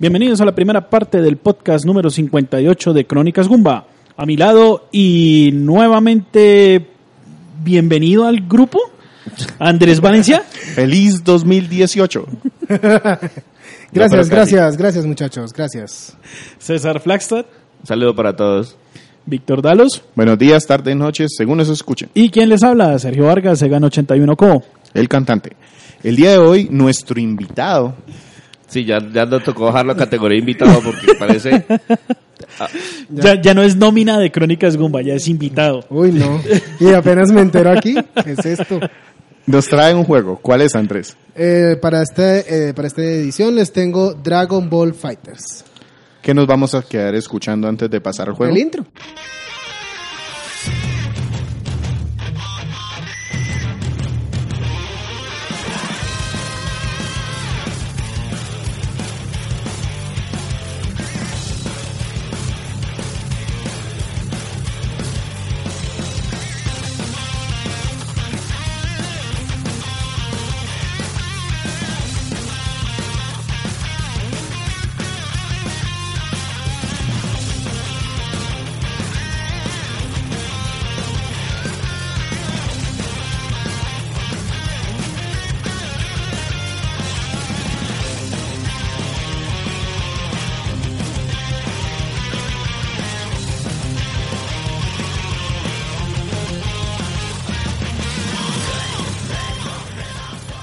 Bienvenidos a la primera parte del podcast número 58 de Crónicas Gumba. A mi lado y nuevamente bienvenido al grupo, Andrés Valencia. Feliz 2018. gracias, gracias, gracias muchachos, gracias. César Flagstad. Saludo para todos. Víctor Dalos. Buenos días, tardes, noches, según eso escuchen. ¿Y quién les habla? Sergio Vargas, Segan 81 Co. El cantante. El día de hoy, nuestro invitado. Sí, ya, ya nos tocó bajarlo a categoría invitado porque parece... Ya, ya no es nómina de Crónicas Gumba, ya es invitado. Uy, no. Y apenas me entero aquí, ¿qué es esto? Nos trae un juego. ¿Cuál es, Andrés? Eh, para, este, eh, para esta edición les tengo Dragon Ball Fighters. ¿Qué nos vamos a quedar escuchando antes de pasar al juego? El intro.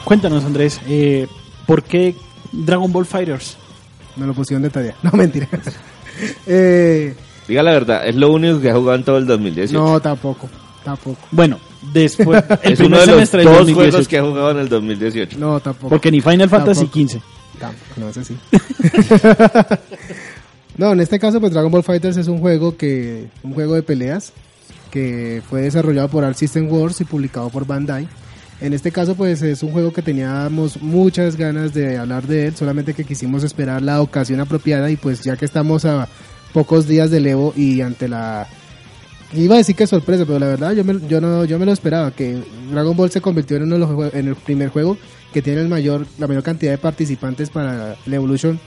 Cuéntanos, Andrés, eh, ¿por qué Dragon Ball Fighters? Me lo pusieron de tarea. No, mentira. eh, Diga la verdad, es lo único que ha jugado en todo el 2018. no, tampoco. Tampoco. Bueno, después. el es uno primer de los dos 2018, juegos que ha jugado en el 2018. No, tampoco. Porque ni Final Fantasy. XV. Tampoco, no, ese sí. no, en este caso, pues Dragon Ball Fighters es un juego que, un juego de peleas que fue desarrollado por Art System Wars y publicado por Bandai. En este caso, pues es un juego que teníamos muchas ganas de hablar de él, solamente que quisimos esperar la ocasión apropiada y pues ya que estamos a pocos días del Evo y ante la Iba a decir que sorpresa, pero la verdad yo me, yo no yo me lo esperaba que Dragon Ball se convirtió en uno de los en el primer juego que tiene el mayor la mayor cantidad de participantes para la Evolution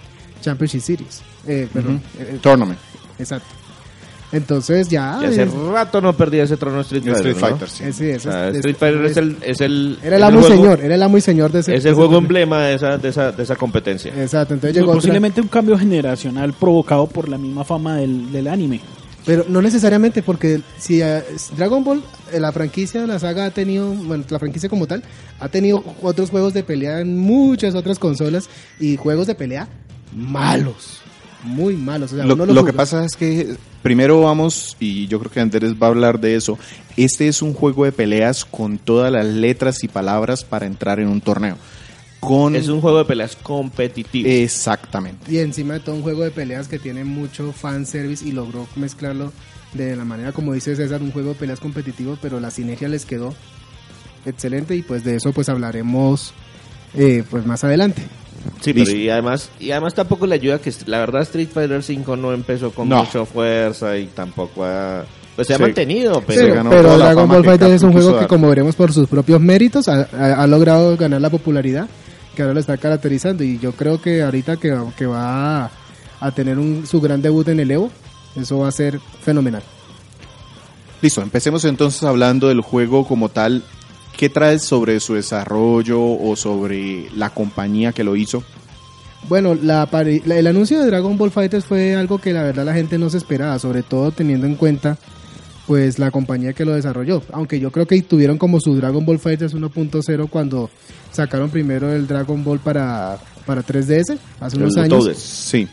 Championship Series. Eh, perdón, eh, Tournament. exacto. Entonces ya Y hace es- rato no perdía ese trono Street Fighter. Street ¿no? Fighter, sí. sí, es- O sea, es- Street Fighter es el, es el, era el amo y señor, era el amo y señor de ese Es el de juego ese- emblema de esa, de esa, de esa competencia. Exacto, entonces Pues llegó otra- posiblemente un cambio generacional provocado por la misma fama del, del anime. Pero no necesariamente, porque si eh, Dragon Ball, eh, la franquicia, la saga ha tenido, bueno, la franquicia como tal, ha tenido otros juegos de pelea en muchas otras consolas y juegos de pelea malos, muy malos. O sea, Lo, que pasa es que primero vamos, y yo creo que Andrés va a hablar de eso, este es un juego de peleas con todas las letras y palabras para entrar en un torneo. Con... Es un juego de peleas competitivo. Exactamente. Y encima de todo un juego de peleas que tiene mucho fanservice y logró mezclarlo de la manera como dice César, un juego de peleas competitivo, pero la sinergia les quedó excelente y pues de eso pues hablaremos eh, pues más adelante. Sí, pero y además, y además tampoco le ayuda que la verdad Street Fighter 5 no empezó con No. mucha fuerza y tampoco ha, pues se ha Sí. mantenido, pero ganó pero Dragon Ball Fighter es un juego que como veremos por sus propios méritos ha, ha- ha logrado ganar la popularidad que ahora lo está caracterizando y yo creo que ahorita que, que va a, a tener un, su gran debut en el Evo, eso va a ser fenomenal. Listo, empecemos entonces hablando del juego como tal. ¿Qué traes sobre su desarrollo o sobre la compañía que lo hizo? Bueno, la, la- el anuncio de Dragon Ball Fighters fue algo que la verdad la gente no se esperaba, sobre todo teniendo en cuenta pues la compañía que lo desarrolló. Aunque yo creo que tuvieron como su Dragon Ball Fighters 1.0 cuando sacaron primero el Dragon Ball para, para 3DS hace El unos años. Toads. Sí.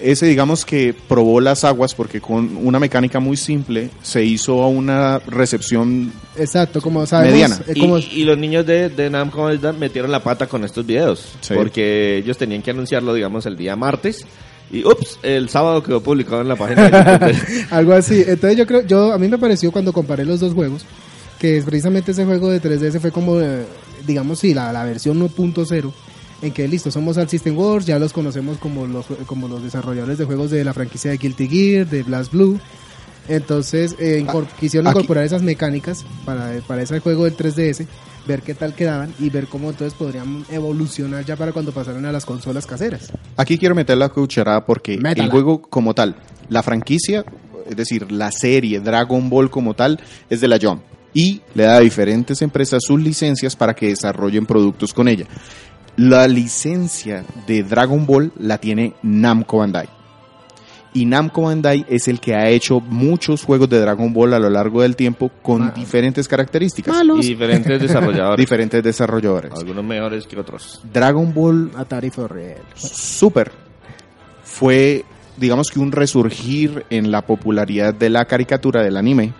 Ese digamos que probó las aguas porque con una mecánica muy simple se hizo a una recepción Exacto, como sabemos, Mediana. eh, Y, como- y los niños de, de Namco metieron la pata con estos videos. Sí. Porque ellos tenían que anunciarlo, digamos, el día martes. Y ups, el sábado quedó publicado en la página de algo así. Entonces yo creo, yo a mí me pareció cuando comparé los dos juegos, que es precisamente ese juego de 3DS fue como, eh, digamos, sí, la, la versión 1.0, en que listo, somos al System Wars, ya los conocemos como los, como los desarrolladores de juegos de la franquicia de Guilty Gear, de Blast Blue. Entonces eh, incor- quisieron aquí- incorporar esas mecánicas para, para ese juego del 3DS, ver qué tal quedaban y ver cómo entonces podrían evolucionar ya para cuando pasaran a las consolas caseras. Aquí quiero meter la cucharada porque Métala. el juego como tal, la franquicia, es decir, la serie Dragon Ball como tal, es de la Jump. Y le da a diferentes empresas sus licencias para que desarrollen productos con ella. La licencia de Dragon Ball la tiene Namco Bandai. Y Namco Bandai es el que ha hecho muchos juegos de Dragon Ball a lo largo del tiempo con diferentes características. Y diferentes desarrolladores. Diferentes desarrolladores. Algunos mejores que otros. Dragon Ball Atari for real. Super fue, digamos que un resurgir en la popularidad de la caricatura del anime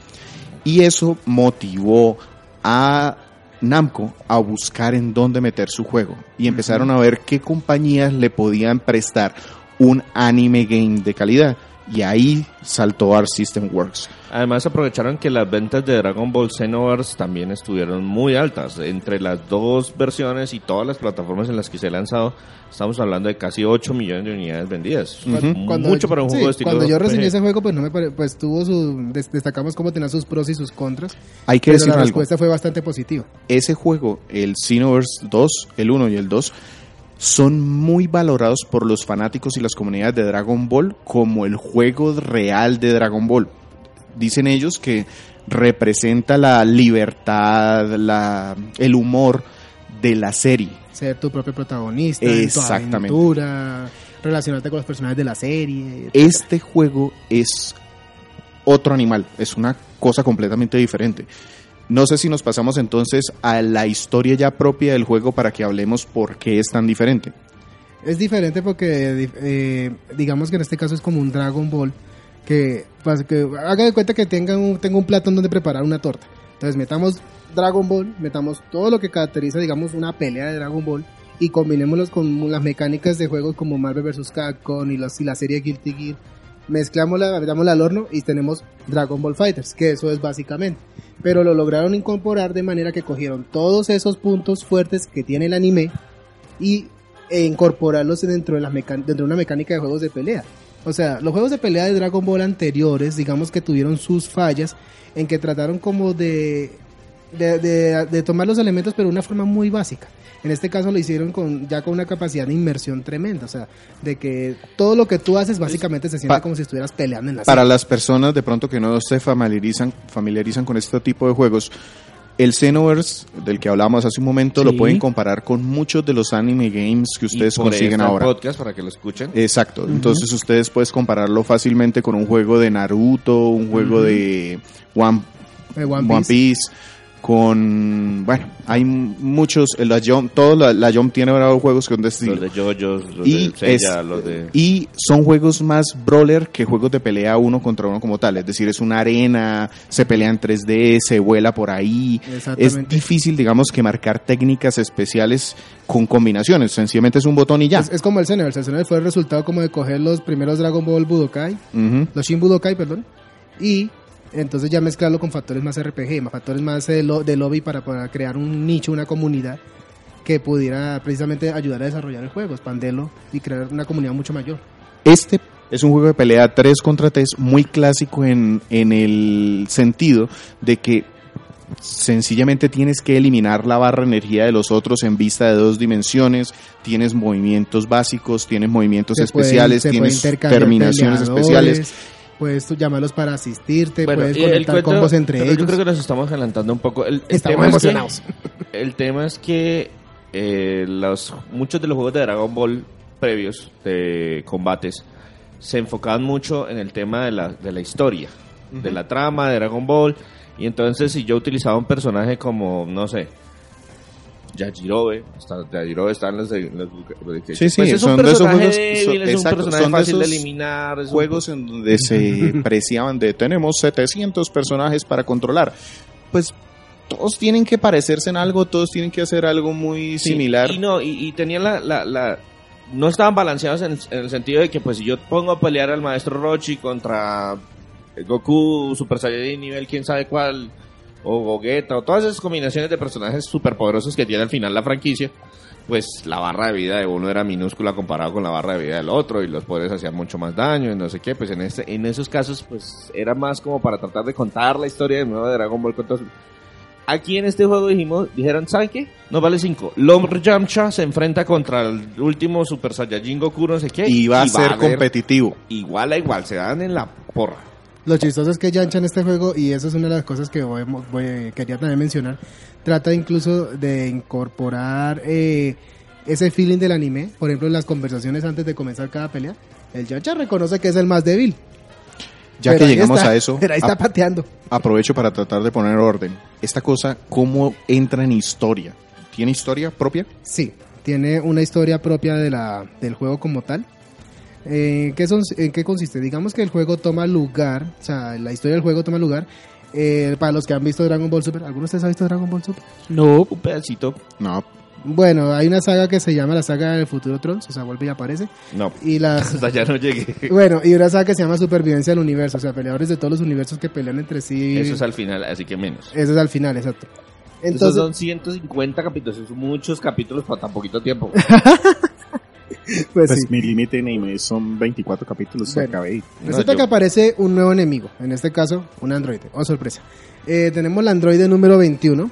y eso motivó a Namco a buscar en dónde meter su juego. Y empezaron a ver qué compañías le podían prestar un anime game de calidad y ahí saltó Art System Works. Además aprovecharon que las ventas de Dragon Ball Xenoverse también estuvieron muy altas. Entre las dos versiones y todas las plataformas en las que se ha lanzado, estamos hablando de casi 8 millones de unidades vendidas. Ujú. Mucho para un sí, juego de estilo Cuando yo RPG. ese juego, pues no me pare- pues tuvo su des- destacamos cómo tenía sus pros y sus contras. Hay que pero decir la algo. respuesta fue bastante positiva. ese juego, el Xenoverse 2, el 1 y el 2, son muy valorados por los fanáticos y las comunidades de Dragon Ball como el juego real de Dragon Ball. Dicen ellos que representa la libertad, la, el humor de la serie. Ser tu propio protagonista, en tu Exactamente. aventura, relacionarte con los personajes de la serie. Este juego es otro animal, es una cosa completamente diferente. No sé si nos pasamos entonces a la historia ya propia del juego para que hablemos por qué es tan diferente. Es diferente porque, eh, digamos que en este caso es como un Dragon Ball que, pues, haga de cuenta que tenga un, tenga un platón donde preparar una torta. Entonces metamos Dragon Ball, metamos todo lo que caracteriza, digamos, una pelea de Dragon Ball y combinémoslos con las mecánicas de juegos como Marvel vs. Capcom y, los, y la serie Guilty Gear. Mezclámosla, metámosla al horno y tenemos Dragon Ball Fighters, que eso es básicamente. Pero lo lograron incorporar de manera que cogieron todos esos puntos fuertes que tiene el anime y e incorporarlos dentro de, mecan- dentro de una mecánica de juegos de pelea. O sea, los juegos de pelea de Dragon Ball anteriores, digamos que tuvieron sus fallas en que trataron como de, de, de- de tomar los elementos pero de una forma muy básica. En este caso lo hicieron con ya con una capacidad de inmersión tremenda, o sea, de que todo lo que tú haces básicamente se siente Pa- como si estuvieras peleando en la Para serie. las personas de pronto que no se familiarizan, familiarizan con este tipo de juegos, el Xenoverse del que hablábamos hace un momento lo pueden comparar con muchos de los anime games que ustedes Y por ahí consiguen el ahora. podcast para que lo escuchen. Exacto, entonces ustedes pueden compararlo fácilmente con un juego de Naruto, un juego de One, De One One Piece. Piece, con, bueno, hay muchos, la Jump, todo la, la Jump tiene ahora juegos con de estilo. Los de JoJo's, los Y, de Seiya, es- los de... y son juegos más brawler que juegos de pelea uno contra uno como tal. Es decir, es una arena, se pelea en 3D, se vuela por ahí. Es difícil, digamos, que marcar técnicas especiales con combinaciones. Sencillamente es un botón y ya. Es, es como el Xenoverse, el Xenoverse fue el resultado como de coger los primeros Dragon Ball Budokai los Shin Budokai, perdón, y entonces ya mezclarlo con factores más RPG, más factores más de, lo- de lobby para, para crear un nicho, una comunidad que pudiera precisamente ayudar a desarrollar el juego, expandirlo y crear una comunidad mucho mayor. Este es un juego de pelea 3 contra 3 muy clásico en, en el sentido de que sencillamente tienes que eliminar la barra de energía de los otros en vista de dos dimensiones, tienes movimientos básicos, tienes movimientos Se especiales, pueden tienes terminaciones especiales. Puedes tú llamarlos para asistirte, Bueno, puedes conectar cuento- combos entre ellos. Yo creo que nos estamos adelantando un poco. El, el Estamos tema es que- emocionados. el tema es que eh, los, muchos de los juegos de Dragon Ball previos de combates se enfocaban mucho en el tema de la, de la historia, de la trama de Dragon Ball. Y entonces si yo utilizaba un personaje como, no sé, Yajirobe, está, Yajirobe está en los de... los- Sí, sí, pues es son un de esos juegos- débil, son- es un exacto, son fácil de esos eliminar. es un- juegos en donde se preciaban de tenemos 700 personajes para controlar. Pues todos tienen que parecerse en algo, todos tienen que hacer algo muy Sí, similar. Y no, y, y tenían la, la, la- No estaban balanceados en, en el sentido de que, pues, si yo pongo a pelear al maestro Rochi contra Goku, Super Saiyajin, nivel quién sabe cuál, o Gogeta, o todas esas combinaciones de personajes superpoderosos que tiene al final la franquicia, pues la barra de vida de uno era minúscula comparado con la barra de vida del otro y los poderes hacían mucho más daño y no sé qué, pues en este, en esos casos pues era más como para tratar de contar la historia de nuevo de Dragon Ball con todos. Aquí en este juego dijimos, dijeron, ¿saben qué? No vale 5. Lord Yamcha se enfrenta contra el último Super Saiyajin Goku, no sé qué. Y va a ser competitivo. Igual a igual, se dan en la porra. Lo chistoso es que Yancha en este juego, y eso es una de las cosas que voy- voy- quería también mencionar, trata incluso de incorporar eh, ese feeling del anime. Por ejemplo, en las conversaciones antes de comenzar cada pelea, el Yancha reconoce que es el más débil. Ya Pero que llegamos está, a eso, Pero ahí está pateando. aprovecho para tratar de poner orden. Esta cosa, ¿cómo entra en historia? ¿Tiene historia propia? Sí, tiene una historia propia de la, del juego como tal. Eh, ¿qué son, ¿En qué consiste? Digamos que el juego toma lugar, o sea, la historia del juego toma lugar. eh, para los que han visto Dragon Ball Super, ¿alguno de ustedes ha visto Dragon Ball Super? No, Un pedacito. No. Bueno, hay una saga que se llama la saga del futuro Trunks, o sea, vuelve y aparece. No. Y las, Hasta ya no llegué. bueno, y una saga que se llama Supervivencia del Universo, o sea, peleadores de todos los universos que pelean entre sí. Eso es al final, así que menos. Eso es al final, exacto. Esos Entonces, son 150 capítulos, son muchos capítulos para tan poquito tiempo. pues, Pues sí. mi límite en anime son 24 capítulos, Bueno. acabé. Resulta No, que yo- aparece un nuevo enemigo, en este caso un androide. Oh, sorpresa. Eh, tenemos la androide número 21.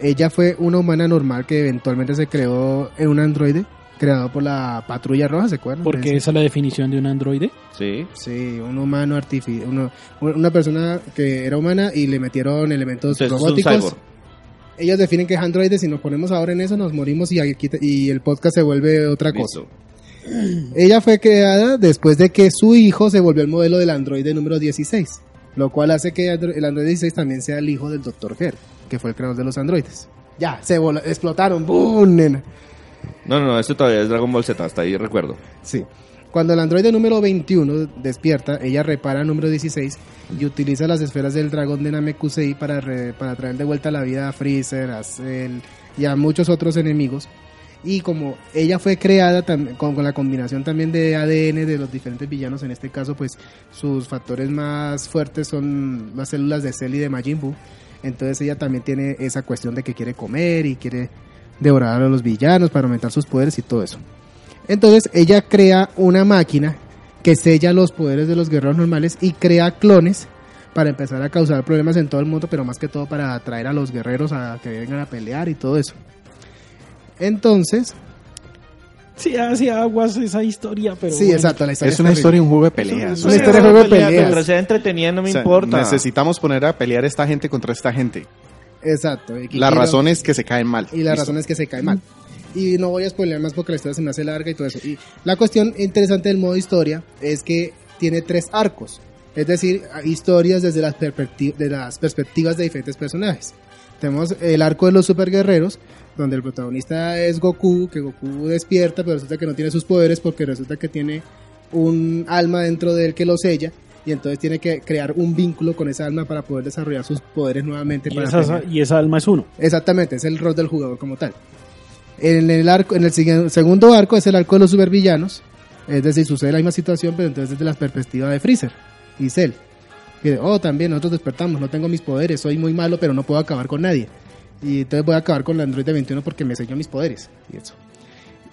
Ella fue una humana normal que eventualmente se creó en un androide creado por la Patrulla Roja, ¿se acuerdan? porque De esa es la definición de un androide. Sí. Sí, un humano artificial, una persona que era humana y le metieron elementos Entonces es un robóticos. cyborg. Ellos definen que es androide, si nos ponemos ahora en eso nos morimos y, aquí y el podcast se vuelve otra cosa. Listo. Ella fue creada después de que su hijo se volvió el modelo del androide número 16, lo cual hace que el androide 16 también sea el hijo del Dr. Her, que fue el creador de los androides. Ya, se explotaron, ¡boom! nena! No, no, no, esto todavía es Dragon Ball Z, hasta ahí recuerdo. Sí. Cuando el androide número 21 despierta, ella repara al número 16 y utiliza las esferas del dragón de Namekusei para, re- para traer de vuelta la vida a Freezer, a Cell y a muchos otros enemigos. Y como ella fue creada con, con la combinación también de ADN de los diferentes villanos, en este caso pues sus factores más fuertes son las células de Cell y de Majin Buu. Entonces ella también tiene esa cuestión de que quiere comer y quiere devorar a los villanos para aumentar sus poderes y todo eso. Entonces ella crea una máquina que sella los poderes de los guerreros normales y crea clones para empezar a causar problemas en todo el mundo, pero más que todo para atraer a los guerreros a que vengan a pelear y todo eso. Entonces, Sí, hace aguas esa historia, pero sí, bueno. exacto, la historia Es una terrible. historia, un juego de peleas. Es una historia de juego de peleas. Mientras sea entretenida no me O sea, importa. Necesitamos poner a pelear esta gente contra esta gente. Exacto. y La quiero- razón es que se caen mal. Y la Listo. razón es que se cae mal. Y no voy a spoilear más porque la historia se me hace larga y todo eso. Y la cuestión interesante del modo historia es que tiene tres arcos. Es decir, historias desde las, perspecti- de las perspectivas de diferentes personajes. Tenemos el arco de los superguerreros, donde el protagonista es Goku, que Goku despierta, pero resulta que no tiene sus poderes porque resulta que tiene un alma dentro de él que lo sella. Y entonces tiene que crear un vínculo con esa alma para poder desarrollar sus poderes nuevamente. Y para esa, y esa alma es uno. Exactamente, es el rol del jugador como tal. En el arco, en el segundo arco es el arco de los supervillanos, es decir, sucede la misma situación, pero entonces desde la perspectiva de Freezer y Cell. Que, oh, también nosotros despertamos, no tengo mis poderes, soy muy malo, pero no puedo acabar con nadie. Y entonces voy a acabar con el Android 21 porque me selló mis poderes. Y eso.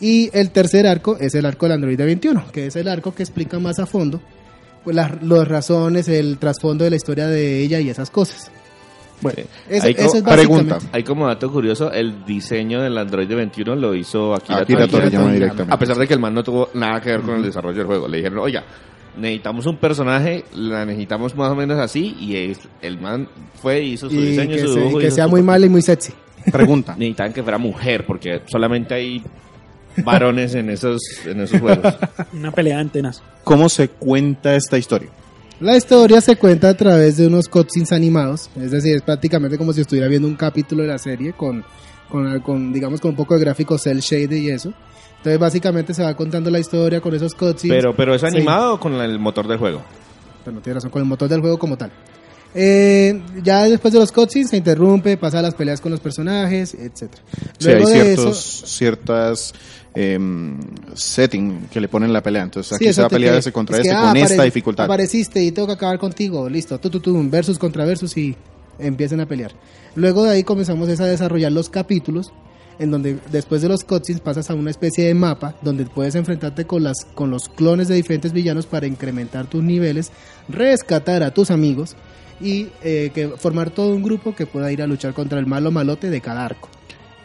Y el tercer arco es el arco del Android 21, que es el arco que explica más a fondo pues, las, las razones, el trasfondo de la historia de ella y esas cosas. Bueno, eso, es pregunta. Hay como dato curioso, el diseño del Android 21 lo hizo Akira, Akira Toriyama. Directamente. A pesar de que el man no tuvo nada que ver con el desarrollo del juego. Le dijeron, oiga, necesitamos un personaje, la necesitamos más o menos así, y es- el man fue y hizo su y diseño, que, su se- dibujo. que hizo sea su- muy mala y muy sexy. Pregunta. Necesitaban que fuera mujer, porque solamente hay varones en esos, en esos juegos. Una pelea de antenas. ¿Cómo se cuenta esta historia? La historia se cuenta a través de unos cutscenes animados, es decir, es prácticamente como si estuviera viendo un capítulo de la serie con, con, con, digamos, con un poco de gráficos cel shade y eso. Entonces, básicamente se va contando la historia con esos cutscenes. Pero, pero ¿es Sí. animado o con el motor del juego? Pero no tiene razón, con el motor del juego como tal. Eh, ya después de los cutscenes se interrumpe, pasa las peleas con los personajes, etcétera. Sí, hay Luego de ciertos, eso, ciertas em, setting que le ponen en la pelea. Entonces aquí Sí, se va a pelear que- ese contra es que, este ah, con esta dificultad. Apareciste y tengo que acabar contigo, listo, tú, tú, tú, versus contra versus y empiezan a pelear. Luego de ahí comenzamos a desarrollar los capítulos en donde después de los cutscenes pasas a una especie de mapa donde puedes enfrentarte con, las, con los clones de diferentes villanos para incrementar tus niveles, rescatar a tus amigos y eh, que formar todo un grupo que pueda ir a luchar contra el malo malote de cada arco.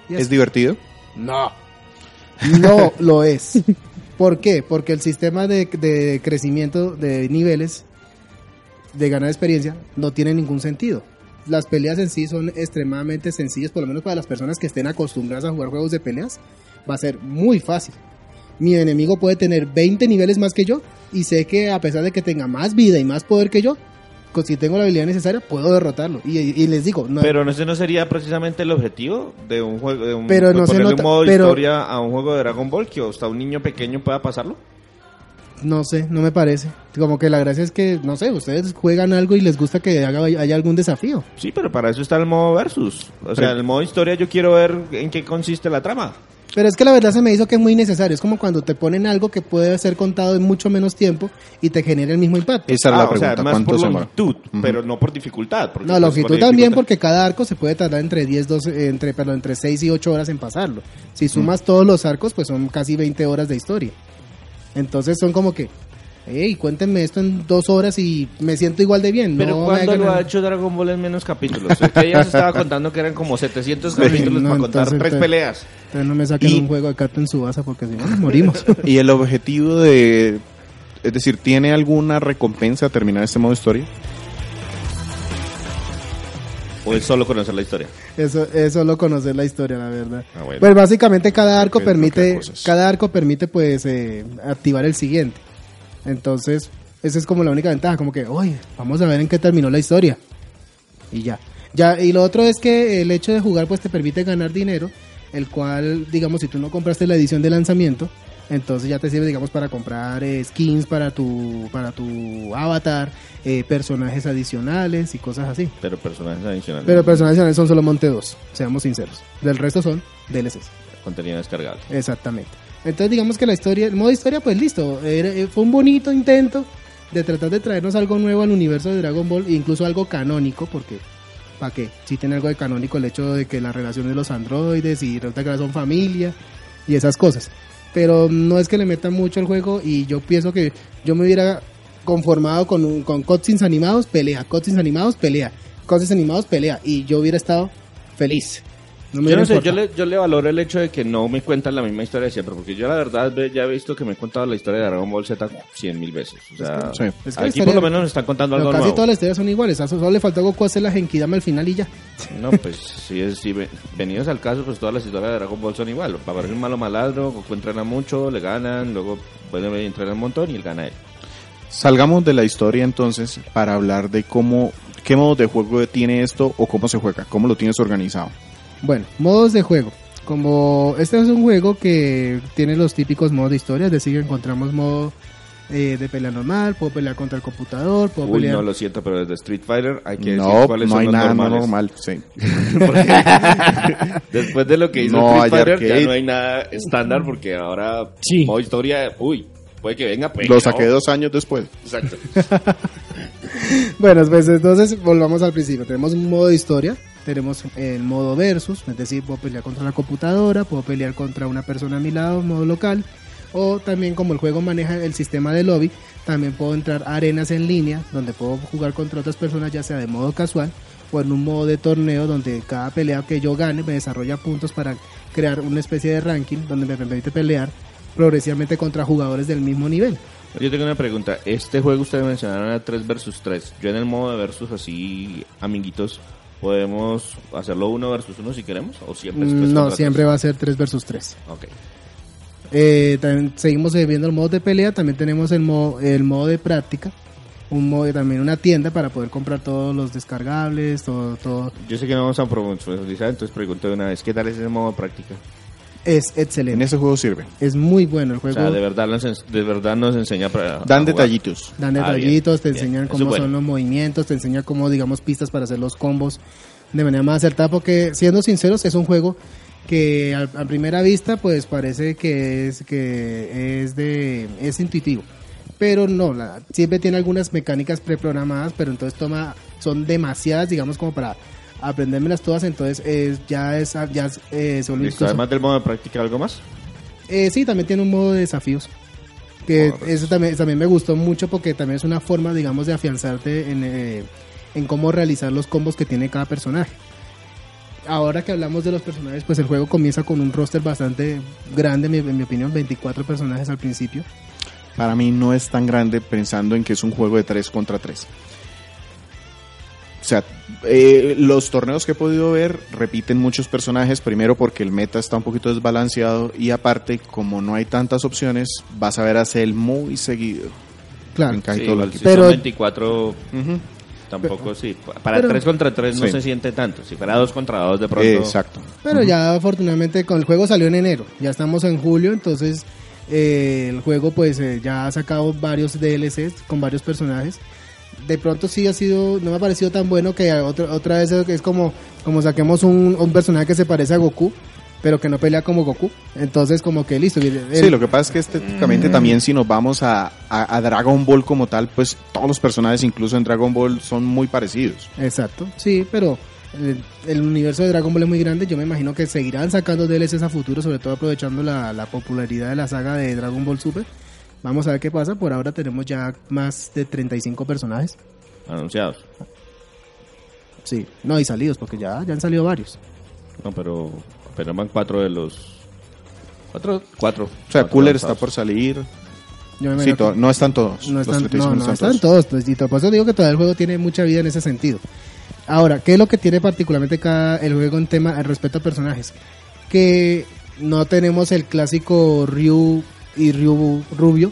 ¿Es divertido? No. No lo es. ¿Por qué? Porque el sistema de, de crecimiento de niveles, de ganar experiencia, no tiene ningún sentido. Las peleas en sí son extremadamente sencillas, por lo menos para las personas que estén acostumbradas a jugar juegos de peleas, va a ser muy fácil. Mi enemigo puede tener 20 niveles más que yo y sé que a pesar de que tenga más vida y más poder que yo, si tengo la habilidad necesaria, puedo derrotarlo. Y, y les digo, no, Pero ese no sería precisamente el objetivo de un juego, de un, Pero de no se ponerle nota- un modo de pero- historia a un juego de Dragon Ball que hasta un niño pequeño pueda pasarlo. No sé, no me parece. Como que la gracia es que, no sé, ustedes juegan algo y les gusta que haga, haya algún desafío. Sí, pero para eso está el modo versus. O sea, Pero- el modo historia yo quiero ver en qué consiste la trama. Pero es que la verdad se me hizo que es muy necesario. Es como cuando te ponen algo que puede ser contado en mucho menos tiempo y te genera el mismo impacto. Esa era Ah, la o pregunta. sea, más ¿Cuánto por se longitud, pero no por dificultad. No, pues, longitud por también dificultad- porque cada arco se puede tardar entre 10, 12, entre, perdón, entre 6 y 8 horas en pasarlo. Si sumas todos los arcos, pues son casi 20 horas de historia. Entonces son como que, hey, cuéntenme esto en dos horas y me siento igual de bien. Pero no ¿cuándo lo ha hecho Dragon Ball en menos capítulos? Ella se estaba contando que eran como 700 Sí, capítulos no, para contar tres te- peleas. Entonces no me saquen Y- un juego de Captain Subasa porque si no nos morimos. ¿Y el objetivo de... Es decir, ¿tiene alguna recompensa terminar este modo historia? O es solo conocer la historia. Eso es solo conocer la historia, la verdad. Ah, bueno. Pues básicamente cada arco permite, cada arco permite pues eh, activar el siguiente. Entonces, esa es como la única ventaja, como que, oye, vamos a ver en qué terminó la historia. Y ya. Ya, y lo otro es que el hecho de jugar pues te permite ganar dinero, el cual, digamos, si tú no compraste la edición de lanzamiento, entonces ya te sirve, digamos, para comprar eh, skins para tu, para tu avatar, eh, personajes adicionales y cosas así. Pero personajes adicionales. Pero personajes adicionales son solo Monte 2, seamos sinceros. Del resto son DLCs. Contenido descargable. Exactamente. Entonces digamos que la historia, el modo historia, pues listo. Eh, fue un bonito intento de tratar de traernos algo nuevo al universo de Dragon Ball, e incluso algo canónico, porque ¿para qué? Si tiene algo de canónico el hecho de que la relación de los androides y resulta que son familia y esas cosas. Pero no es que le metan mucho al juego y yo pienso que yo me hubiera conformado con, un- con cutscenes animados, pelea, cutscenes animados, pelea, cutscenes animados, pelea y yo hubiera estado feliz. No me Yo no sé, yo le, yo le valoro el hecho de que no me cuentan la misma historia de siempre, porque yo la verdad ve- ya he visto que me he contado la historia de Dragon Ball Z cien mil veces. O sea, Sí. Es que aquí historia- por lo menos nos están contando algo casi nuevo. todas las historias son iguales. A eso solo le faltó Goku hacer la Genkidama al final y ya. No, pues sí, es, ve- venidos al caso, pues todas las historias de Dragon Ball son igual. Va a haber un malo maladro, Goku entrena mucho, le ganan, luego vuelve a entrenar un montón y él gana él. Salgamos de la historia entonces para hablar de cómo, qué modo de juego tiene esto o cómo se juega, cómo lo tienes organizado. Bueno, modos de juego. Como este es un juego que tiene los típicos modos de historia, es decir, encontramos modo eh, de pelea normal, puedo pelear contra el computador, puedo Uy, pelear... no lo siento, pero desde Street Fighter hay que decir No, cuáles no son hay los nada normales. normal. Sí. Después de lo que hizo No Street Fighter, arcade. ya no hay nada estándar porque ahora Sí. modo historia, uy, puede que venga, pues. Lo saqué dos años después. Exacto. Bueno, pues entonces volvamos al principio. Tenemos un modo de historia, tenemos el modo versus, es decir, puedo pelear contra la computadora, puedo pelear contra una persona a mi lado, modo local, o también como el juego maneja el sistema de lobby, también puedo entrar a arenas en línea, donde puedo jugar contra otras personas, ya sea de modo casual o en un modo de torneo, donde cada pelea que yo gane me desarrolla puntos para crear una especie de ranking, donde me permite pelear progresivamente contra jugadores del mismo nivel. Yo tengo una pregunta. Este juego ustedes mencionaron a 3 versus 3. Yo en el modo de versus así, amiguitos, ¿podemos hacerlo uno versus uno si queremos? ¿O siempre es tres No, contra siempre va a ser 3 versus 3. tres? Ok. Eh, también seguimos eh, viendo el modo de pelea, también tenemos el modo, el modo de práctica, un modo también una tienda para poder comprar todos los descargables, todo, todo Yo sé que no vamos a profundizar, entonces pregunto de una vez, ¿qué tal es ese modo de práctica? Es En excelente, ese juego sirve. es muy bueno el O juego. sea, de verdad, nos, de verdad nos enseña para... Dan detallitos. Dan Ah, detallitos, te bien, bien. enseñan Eso cómo bueno. son los movimientos, te enseñan cómo, digamos, pistas para hacer los combos de manera más acertada, porque siendo sinceros, es un juego que a, a primera vista, pues parece que es, que es de, es intuitivo. Pero no, la- siempre tiene algunas mecánicas preprogramadas, pero entonces toma, son demasiadas, digamos, como para aprendérmelas todas, entonces eh, ya es ya es, eh, se vuelve incluso- además del modo de práctica, ¿algo más? Eh, sí, también tiene un modo de desafíos. Que de eso también, también me gustó mucho porque también es una forma, digamos, de afianzarte en, eh, en cómo realizar los combos que tiene cada personaje. Ahora que hablamos de los personajes, pues el juego comienza con un roster bastante grande, en mi, en mi opinión, 24 personajes al principio. Para mí no es tan grande pensando en que es un juego de 3 contra 3. O sea, eh, los torneos que he podido ver repiten muchos personajes, primero porque el meta está un poquito desbalanceado y aparte, como no hay tantas opciones, vas a ver a Cell muy seguido. Claro. En casi Sí, todo igual el si. Pero- son 24, Ujú. tampoco, sí. Para pero- 3 contra 3 no Sí. se siente tanto. Si fuera 2 contra 2, de pronto... Exacto. Pero ya afortunadamente con el juego salió en enero, ya estamos en julio, entonces eh, el juego pues eh, ya ha sacado varios DLCs con varios personajes. De pronto sí ha sido, no me ha parecido tan bueno que otra, otra vez es como, como saquemos un, un personaje que se parece a Goku, pero que no pelea como Goku. Entonces como que listo. el- Sí, lo que pasa es que estéticamente también si nos vamos a, a- a Dragon Ball como tal, pues todos los personajes, incluso en Dragon Ball, son muy parecidos. Exacto, sí, pero el, el universo de Dragon Ball es muy grande. Yo me imagino que seguirán sacando DLCs a futuro, sobre todo aprovechando la, la popularidad de la saga de Dragon Ball Super. Vamos a ver qué pasa. Por ahora tenemos ya más de 35 personajes. Anunciados. Sí, no, y salidos, porque ya, ya han salido varios. No, pero pero van 4 de los... 4, 4. O sea, Cooler está por salir. Yo me Sí, que no están todos. no Los están, 35 no, no, están todos. pues, y por eso digo que todavía el juego tiene mucha vida en ese sentido. Ahora, ¿qué es lo que tiene particularmente cada, el juego en tema al respecto a personajes? Que no tenemos el clásico Ryu y Ryu rubio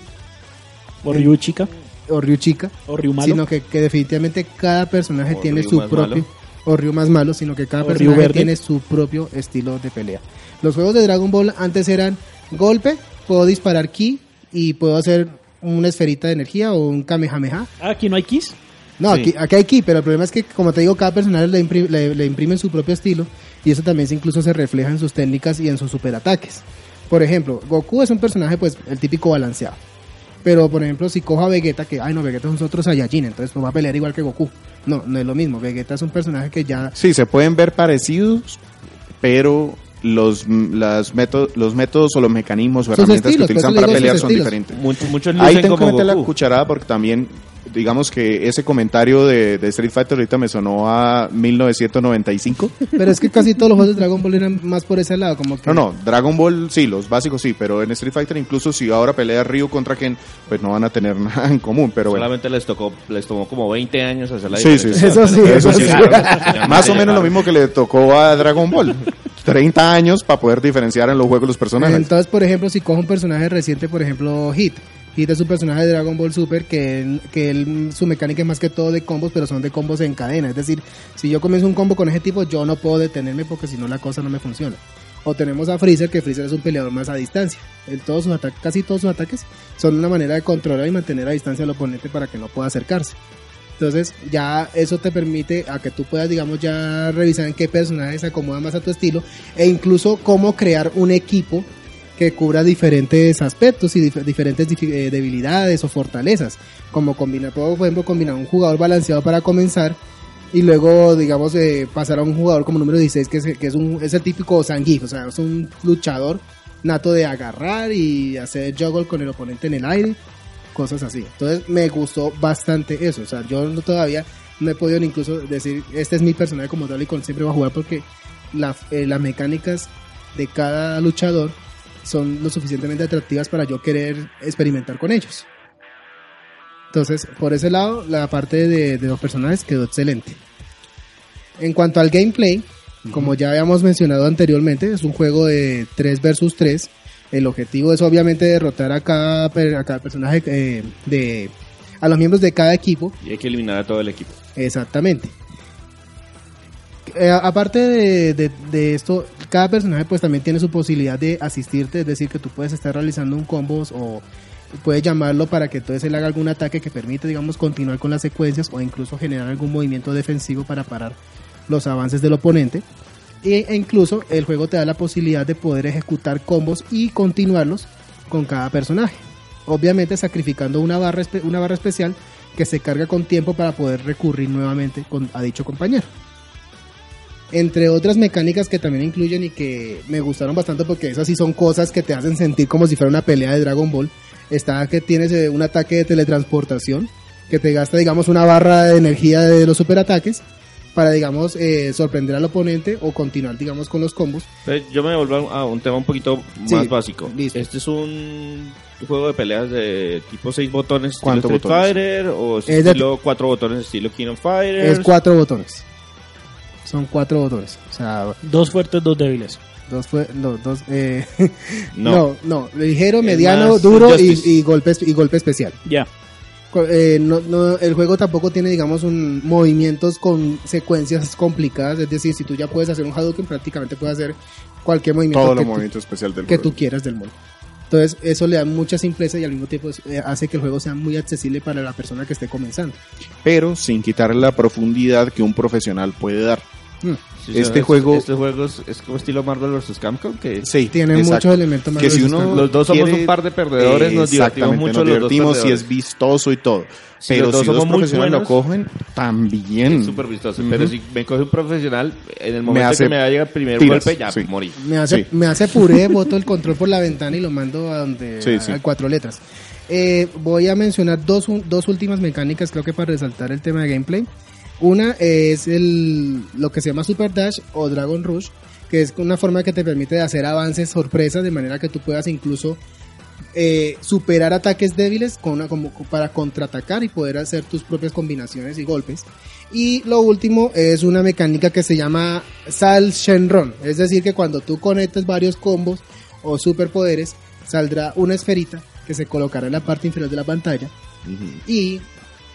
O Ryu chica. o Ryu chica, O Ryu malo. sino que, que definitivamente cada personaje O tiene Ryu su propio malo. o Ryu más malo, sino que cada O personaje tiene su propio estilo de pelea. Los juegos de Dragon Ball antes eran golpe, puedo disparar ki y puedo hacer una esferita de energía o un kamehameha. Ah, aquí no hay Kiss. No, Sí. aquí, aquí hay ki, pero el problema es que, como te digo, cada personaje le, impri- le, le imprimen su propio estilo y eso también se, incluso se refleja en sus técnicas y en sus superataques. Por ejemplo, Goku es un personaje, pues, el típico balanceado. Pero, por ejemplo, si cojo a Vegeta, que, ay, no, Vegeta es otro Saiyajin, entonces pues va a pelear igual que Goku. No, no es lo mismo. Vegeta es un personaje que ya... Sí, se pueden ver parecidos, pero los, las métodos, los métodos o los mecanismos o herramientas estilos, que por eso utilizan para pelear son estilos. diferentes. Muchos, muchos Ahí tengo que como meter la cucharada porque también, digamos que ese comentario de, de Street Fighter ahorita me sonó a 1995. Pero es que casi todos los juegos de Dragon Ball eran más por ese lado, como que... No, no, Dragon Ball sí, los básicos sí, pero en Street Fighter incluso si ahora pelea Ryu contra Ken, pues no van a tener nada en común, pero bueno. Solamente les tocó, les tomó como 20 años hacer la Sí, sí, diferencia. sí. Eso sí, Eso sí, sí. claro. Más o menos lo mismo que le tocó a Dragon Ball. 30 años para poder diferenciar en los juegos los personajes. Entonces, por ejemplo, si cojo un personaje reciente, por ejemplo, Hit. Hit es un personaje de Dragon Ball Super que, que él- su mecánica es más que todo de combos, pero son de combos en cadena. Es decir, si yo comienzo un combo con ese tipo, yo no puedo detenerme porque si no la cosa no me funciona. O tenemos a Freezer, que Freezer es un peleador más a distancia. En todos sus ataques, casi todos sus ataques son una manera de controlar y mantener a distancia al oponente para que no pueda acercarse. Entonces ya eso te permite a que tú puedas, digamos, ya revisar en qué personaje se acomoda más a tu estilo e incluso cómo crear un equipo que cubra diferentes aspectos y dif- diferentes eh, debilidades o fortalezas. Como combinar, por ejemplo, combinar un jugador balanceado para comenzar y luego, digamos, eh, pasar a un jugador como número 16 que es, un, el típico Zangief, o sea, es un luchador nato de agarrar y hacer juggle con el oponente en el aire cosas así. Entonces me gustó bastante eso. O sea, yo todavía no he podido incluso decir, este es mi personaje como tal y con siempre va a jugar porque la- eh, las mecánicas de cada luchador son lo suficientemente atractivas para yo querer experimentar con ellos. Entonces, por ese lado, la parte de, de los personajes quedó excelente. En cuanto al gameplay, como ya habíamos mencionado anteriormente, es un juego de 3 versus 3. El objetivo es obviamente derrotar a cada, a cada personaje eh, de a los miembros de cada equipo Y hay que eliminar a todo el equipo. Exactamente. Eh, aparte de, esto, cada personaje pues también tiene su posibilidad de asistirte, es decir, que tú puedes estar realizando un combo o puedes llamarlo para que entonces él haga algún ataque que permite, digamos, continuar con las secuencias o incluso generar algún movimiento defensivo para parar los avances del oponente. E, e incluso el juego te da la posibilidad de poder ejecutar combos y continuarlos con cada personaje. Obviamente sacrificando una barra, una barra especial que se carga con tiempo para poder recurrir nuevamente a dicho compañero. Entre otras mecánicas que también incluyen y que me gustaron bastante porque esas sí son cosas que te hacen sentir como si fuera una pelea de Dragon Ball. Está que tienes eh, un ataque de teletransportación que te gasta, digamos, una barra de energía de los superataques para, digamos, eh, sorprender al oponente o continuar, digamos, con los combos. Entonces, Yo me vuelvo a un tema un poquito Sí, más básico. listo. Este es un juego de peleas de tipo 6 botones estilo ¿Cuántos Street botones? Fighter o es estilo 4 botones estilo King of Fighters. Es cuatro botones. Son cuatro botones. O sea, Dos fuertes, dos débiles. dos fue, no, dos, eh, No. no, no, ligero, Es mediano, más duro y, y golpe, y golpe especial. Ya. Eh, no, no, el juego tampoco tiene, digamos, un movimientos con secuencias complicadas. Es decir, si tú ya puedes hacer un Hadouken, prácticamente puedes hacer cualquier movimiento Todo que, el tú, movimiento especial del que juego. tú quieras del mundo. Entonces, eso le da mucha simpleza y al mismo tiempo eh, hace que el juego sea muy accesible para la persona que esté comenzando. Pero sin quitarle la profundidad que un profesional puede dar. Mm. Sí, este es- juego- Este juego es, es como estilo Marvel vs. Capcom. Que Sí, Tiene exacto. muchos elementos más Que si uno los dos somos quiere- un par de perdedores, nos divertimos mucho nos los dos divertimos y es vistoso y todo. Si Pero los dos si dos somos muy profesionales lo buenos, cogen, también. Es súper vistoso. Pero si me coge un profesional, en el momento hace que me llega el primer tiras, golpe, ya sí. morí. Me hace, Sí. me hace puré, boto el control por la ventana y lo mando a donde Sí, a, sí. a cuatro letras. Eh, voy a mencionar dos, un- dos últimas mecánicas, creo que para resaltar el tema de gameplay. Una es el, lo que se llama Super Dash o Dragon Rush, que es una forma que te permite hacer avances sorpresas de manera que tú puedas incluso eh, superar ataques débiles con una, como, para contraatacar y poder hacer tus propias combinaciones y golpes. Y lo último es una mecánica que se llama Sal Shenron, es decir que cuando tú conectes varios combos o superpoderes, saldrá una esferita que se colocará en la parte inferior de la pantalla y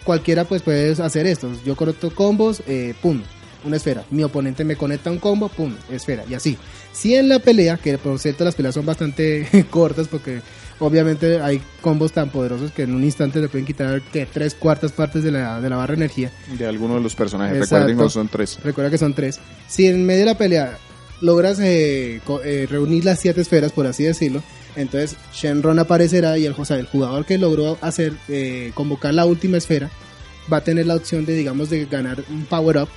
cualquiera pues puede hacer esto. Yo conecto combos, eh, pum, una esfera. Mi oponente me conecta un combo, pum, esfera. Y así. Si en la pelea, que por cierto las peleas son bastante cortas porque obviamente hay combos tan poderosos que en un instante le pueden quitar que tres cuartas partes de la, de la barra de energía. De alguno de los personajes. Exacto. Recuerden que son tres. Recuerda que son tres. Si en medio de la pelea logras eh, eh, reunir las siete esferas, por así decirlo, entonces Shenron aparecerá y el, el jugador que logró hacer eh, convocar la última esfera va a tener la opción de, digamos, de ganar un power up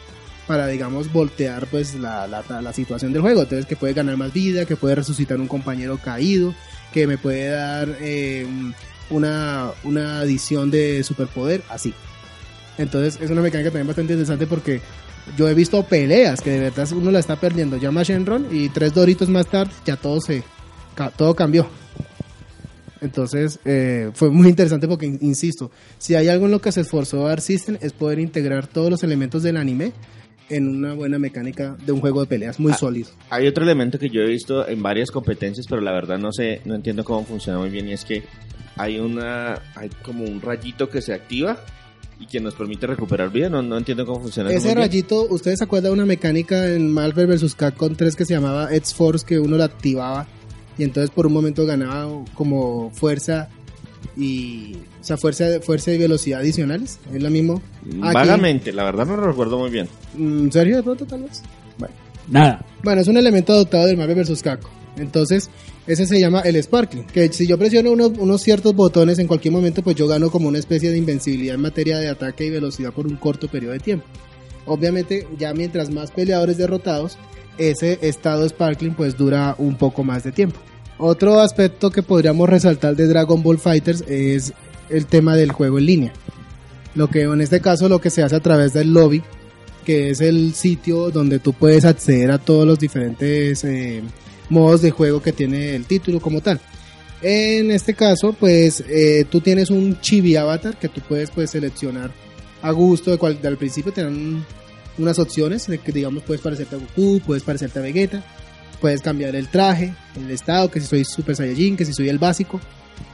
para, digamos, voltear pues la, la, situación del juego. Entonces que puede ganar más vida, que puede resucitar un compañero caído, que me puede dar eh, una, una adición de superpoder, así. Entonces es una mecánica también bastante interesante porque yo he visto peleas que de verdad uno la está perdiendo. Llama a Shenron y tres doritos más tarde ya todo se todo cambió. Entonces eh, fue muy interesante porque, in- insisto, si hay algo en lo que se esforzó Art System es poder integrar todos los elementos del anime en una buena mecánica de un juego de peleas muy Ah. sólido. Hay otro elemento que yo he visto en varias competencias, pero la verdad no sé, no entiendo cómo funciona muy bien y es que hay una, hay como un rayito que se activa y que nos permite recuperar vida. No, no entiendo cómo funciona. Ese bien. rayito, ¿ustedes se acuerdan de una mecánica en Marvel vs. Capcom 3 que se llamaba X-Force que uno la activaba y entonces por un momento ganaba como fuerza y o sea, fuerza, fuerza y velocidad adicionales? ¿Es lo mismo? Aquí- Vagamente, la verdad no lo recuerdo muy bien. ¿En serio de pronto tal vez? Bueno. Nada. Bueno, es un elemento adoptado del Marvel vs. Capcom. Entonces, ese se llama el Sparkling. Que si yo presiono unos, unos ciertos botones en cualquier momento, pues yo gano como una especie de invencibilidad en materia de ataque y velocidad por un corto periodo de tiempo. Obviamente, ya mientras más peleadores derrotados, ese estado Sparkling pues dura un poco más de tiempo. Otro aspecto que podríamos resaltar de Dragon Ball Fighters es el tema del juego en línea. Lo que en este caso lo que se hace a través del lobby, que es el sitio donde tú puedes acceder a todos los diferentes eh, modos de juego que tiene el título como tal. En este caso, pues eh, tú tienes un chibi avatar que tú puedes pues seleccionar a gusto de cual al principio te dan unas opciones de que digamos puedes parecerte a Goku, puedes parecerte a Vegeta, puedes cambiar el traje, el estado, que si soy Super Saiyajin, que si soy el básico,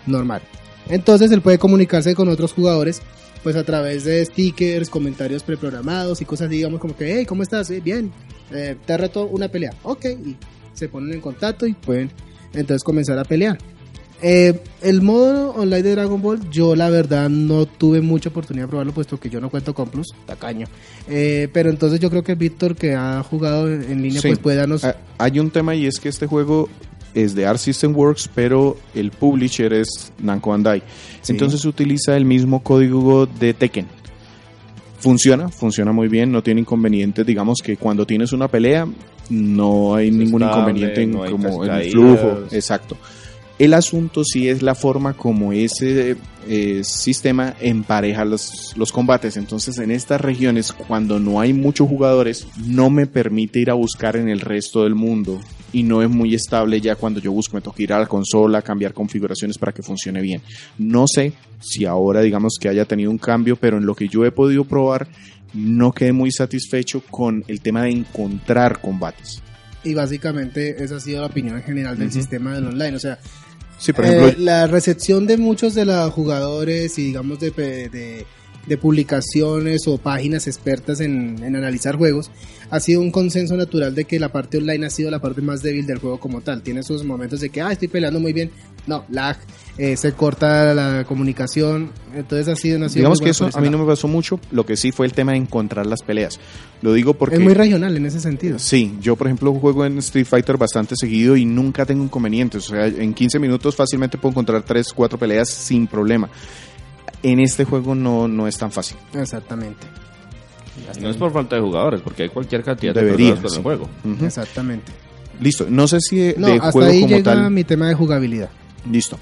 normal. Entonces él puede comunicarse con otros jugadores pues a través de stickers, comentarios preprogramados y cosas digamos como que, hey, ¿cómo estás? Eh, bien, Eh, te reto una pelea, ok, y se ponen en contacto y pueden entonces comenzar a pelear. Eh, el modo online de Dragon Ball, yo la verdad no tuve mucha oportunidad de probarlo, puesto que yo no cuento con Plus, tacaño. Eh, pero entonces yo creo que Víctor, que ha jugado en línea, Sí. pues puede darnos. Ah, Hay un tema y es que este juego es de Art System Works, pero el publisher es Namco Bandai. Sí. Entonces utiliza el mismo código de Tekken. Funciona, funciona muy bien, no tiene inconvenientes. Digamos que cuando tienes una pelea, no hay ningún estable, inconveniente en, no hay como en el flujo. Exacto. El asunto sí es la forma como ese eh, sistema empareja los, los combates. Entonces, en estas regiones, cuando no hay muchos jugadores, no me permite ir a buscar en el resto del mundo. Y no es muy estable ya cuando yo busco, me toca ir a la consola, cambiar configuraciones para que funcione bien. No sé si ahora, digamos que haya tenido un cambio, pero en lo que yo he podido probar, no quedé muy satisfecho con el tema de encontrar combates. Y básicamente esa ha sido la opinión en general del sistema del online. O sea, Sí, por ejemplo, Eh, la recepción de muchos de los jugadores y digamos de, de, de publicaciones o páginas expertas en, en analizar juegos ha sido un consenso natural de que la parte online ha sido la parte más débil del juego como tal. Tiene esos momentos de que, ah, estoy peleando muy bien. No, lag, eh, se corta la comunicación. Entonces ha sido, sido digamos que eso a mí no me pasó mucho. Lo que sí fue el tema de encontrar las peleas. Lo digo porque... Es muy regional en ese sentido. Sí, yo por ejemplo juego en Street Fighter bastante seguido y nunca tengo inconvenientes. O sea, en 15 minutos fácilmente puedo encontrar 3, 4 peleas sin problema. En este juego no, no es tan fácil. Exactamente. Y no es por falta de jugadores, porque hay cualquier cantidad Debería, de personas sí. con el juego. Exactamente. Listo, no sé si de, No, de hasta juego ahí como llega tal. mi tema de jugabilidad. Listo.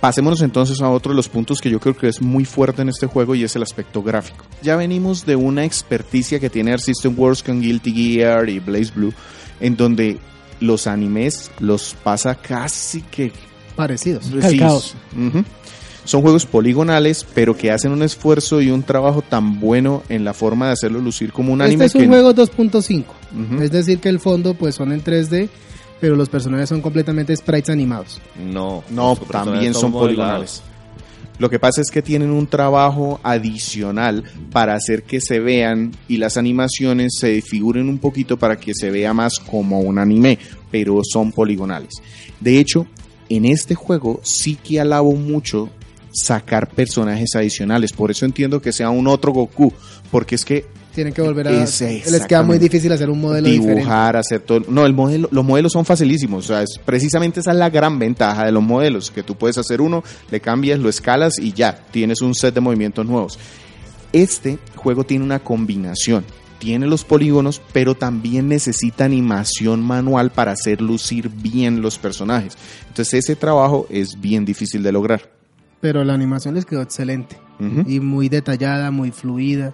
Pasémonos entonces a otro de los puntos que yo creo que es muy fuerte en este juego y es el aspecto gráfico. Ya venimos de una experticia que tiene Air System Works con Guilty Gear y Blaze Blue, en donde los animes los pasa casi que Parecidos. Calcados. Sí, ujú. Son juegos poligonales, pero que hacen un esfuerzo y un trabajo tan bueno en la forma de hacerlo lucir como un Este anime es un que juego 2.5. Ujú. Es decir, que el fondo pues son en 3D, pero los personajes son completamente sprites animados. No, No, también son poligonales. Lo que pasa es que tienen un trabajo adicional para hacer que se vean y las animaciones se desfiguren un poquito para que se vea más como un anime, pero son poligonales. De hecho, en este juego sí que alabo mucho sacar personajes adicionales, por eso entiendo que sea un otro Goku, porque es que Tienen que volver a... Ese, les queda muy difícil hacer un modelo diferente. dibujar, hacer todo. No, el modelo, los modelos son facilísimos. O sea, es, precisamente esa es la gran ventaja de los modelos, que tú puedes hacer uno, le cambias, lo escalas y ya, tienes un set de movimientos nuevos. Este juego tiene una combinación. Tiene los polígonos, pero también necesita animación manual para hacer lucir bien los personajes. Entonces ese trabajo es bien difícil de lograr. Pero la animación les quedó excelente. Y muy detallada, muy fluida.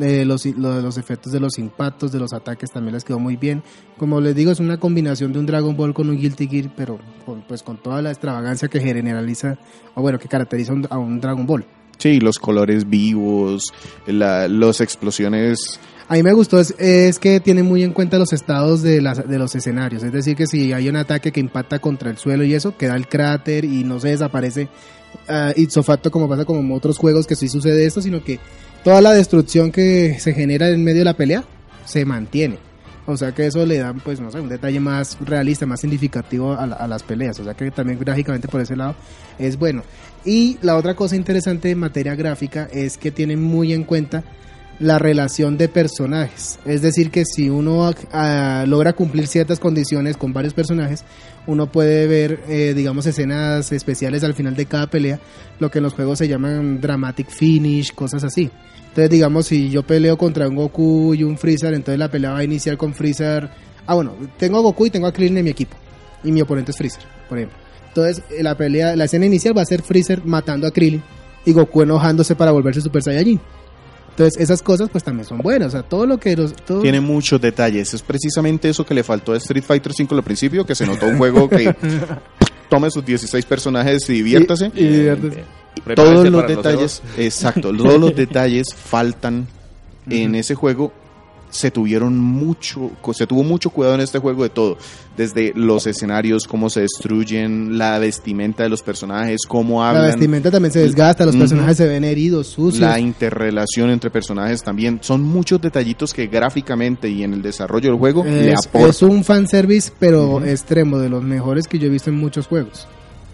Eh, los, lo- los efectos de los impactos, de los ataques también les quedó muy bien. Como les digo, es una combinación de un Dragon Ball con un Guilty Gear, pero con, pues con toda la extravagancia que generaliza, o bueno, que caracteriza un- a un Dragon Ball. Sí, los colores vivos, la, las explosiones A mí me gustó es, es que tiene muy en cuenta los estados de, las, de los escenarios. Es decir, que si hay un ataque que impacta contra el suelo y eso, queda el cráter y no se desaparece uh, ipso facto como pasa con otros juegos que sí sucede esto, sino que toda la destrucción que se genera en medio de la pelea se mantiene. O sea que eso le da, pues, no sé, un detalle más realista, más significativo a, la- a las peleas. O sea que también gráficamente por ese lado es bueno. Y la otra cosa interesante en materia gráfica es que tiene muy en cuenta la relación de personajes. Es decir, que si uno ah, logra cumplir ciertas condiciones con varios personajes, uno puede ver, eh, digamos, escenas especiales al final de cada pelea, lo que en los juegos se llaman dramatic finish, cosas así. Entonces, digamos, si yo peleo contra un Goku y un Freezer, entonces la pelea va a iniciar con Freezer. Ah, bueno, tengo a Goku y tengo a Krillin en mi equipo. Y mi oponente es Freezer, por ejemplo. Entonces, eh, la pelea, la escena inicial va a ser Freezer matando a Krillin y Goku enojándose para volverse Super Saiyajin. Entonces, esas cosas pues también son buenas. O sea, todo lo que los... todo- Tiene muchos detalles. Es precisamente eso que le faltó a Street Fighter 5 al principio, que se notó un juego que tome sus 16 personajes y diviértase. Y- y diviértase. Todos los detalles, exacto, todos los detalles faltan en ese juego. Se tuvieron mucho, se tuvo mucho cuidado en este juego de todo, desde los escenarios, cómo se destruyen, la vestimenta de los personajes, cómo la hablan, vestimenta también se desgasta, los personajes se ven heridos, sucios. la interrelación entre personajes también. Son muchos detallitos que gráficamente y en el desarrollo del juego le es, aportan. es un fanservice, pero extremo, de los mejores que yo he visto en muchos juegos.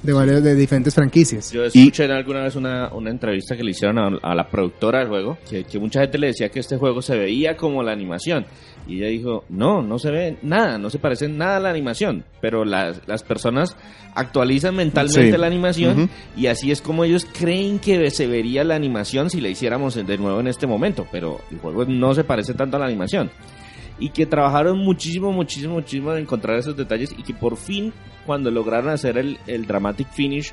De varios de diferentes franquicias. Yo escuché en alguna vez una, una entrevista que le hicieron a, a la productora del juego, que, que mucha gente le decía que este juego se veía como la animación. Y ella dijo, no, no se ve nada, no se parece nada a la animación. Pero las, las personas actualizan mentalmente Sí. la animación y así es como ellos creen que se vería la animación si la hiciéramos de nuevo en este momento. Pero el juego no se parece tanto a la animación. Y que trabajaron muchísimo, muchísimo, muchísimo en encontrar esos detalles y que por fin, cuando lograron hacer el, el dramatic finish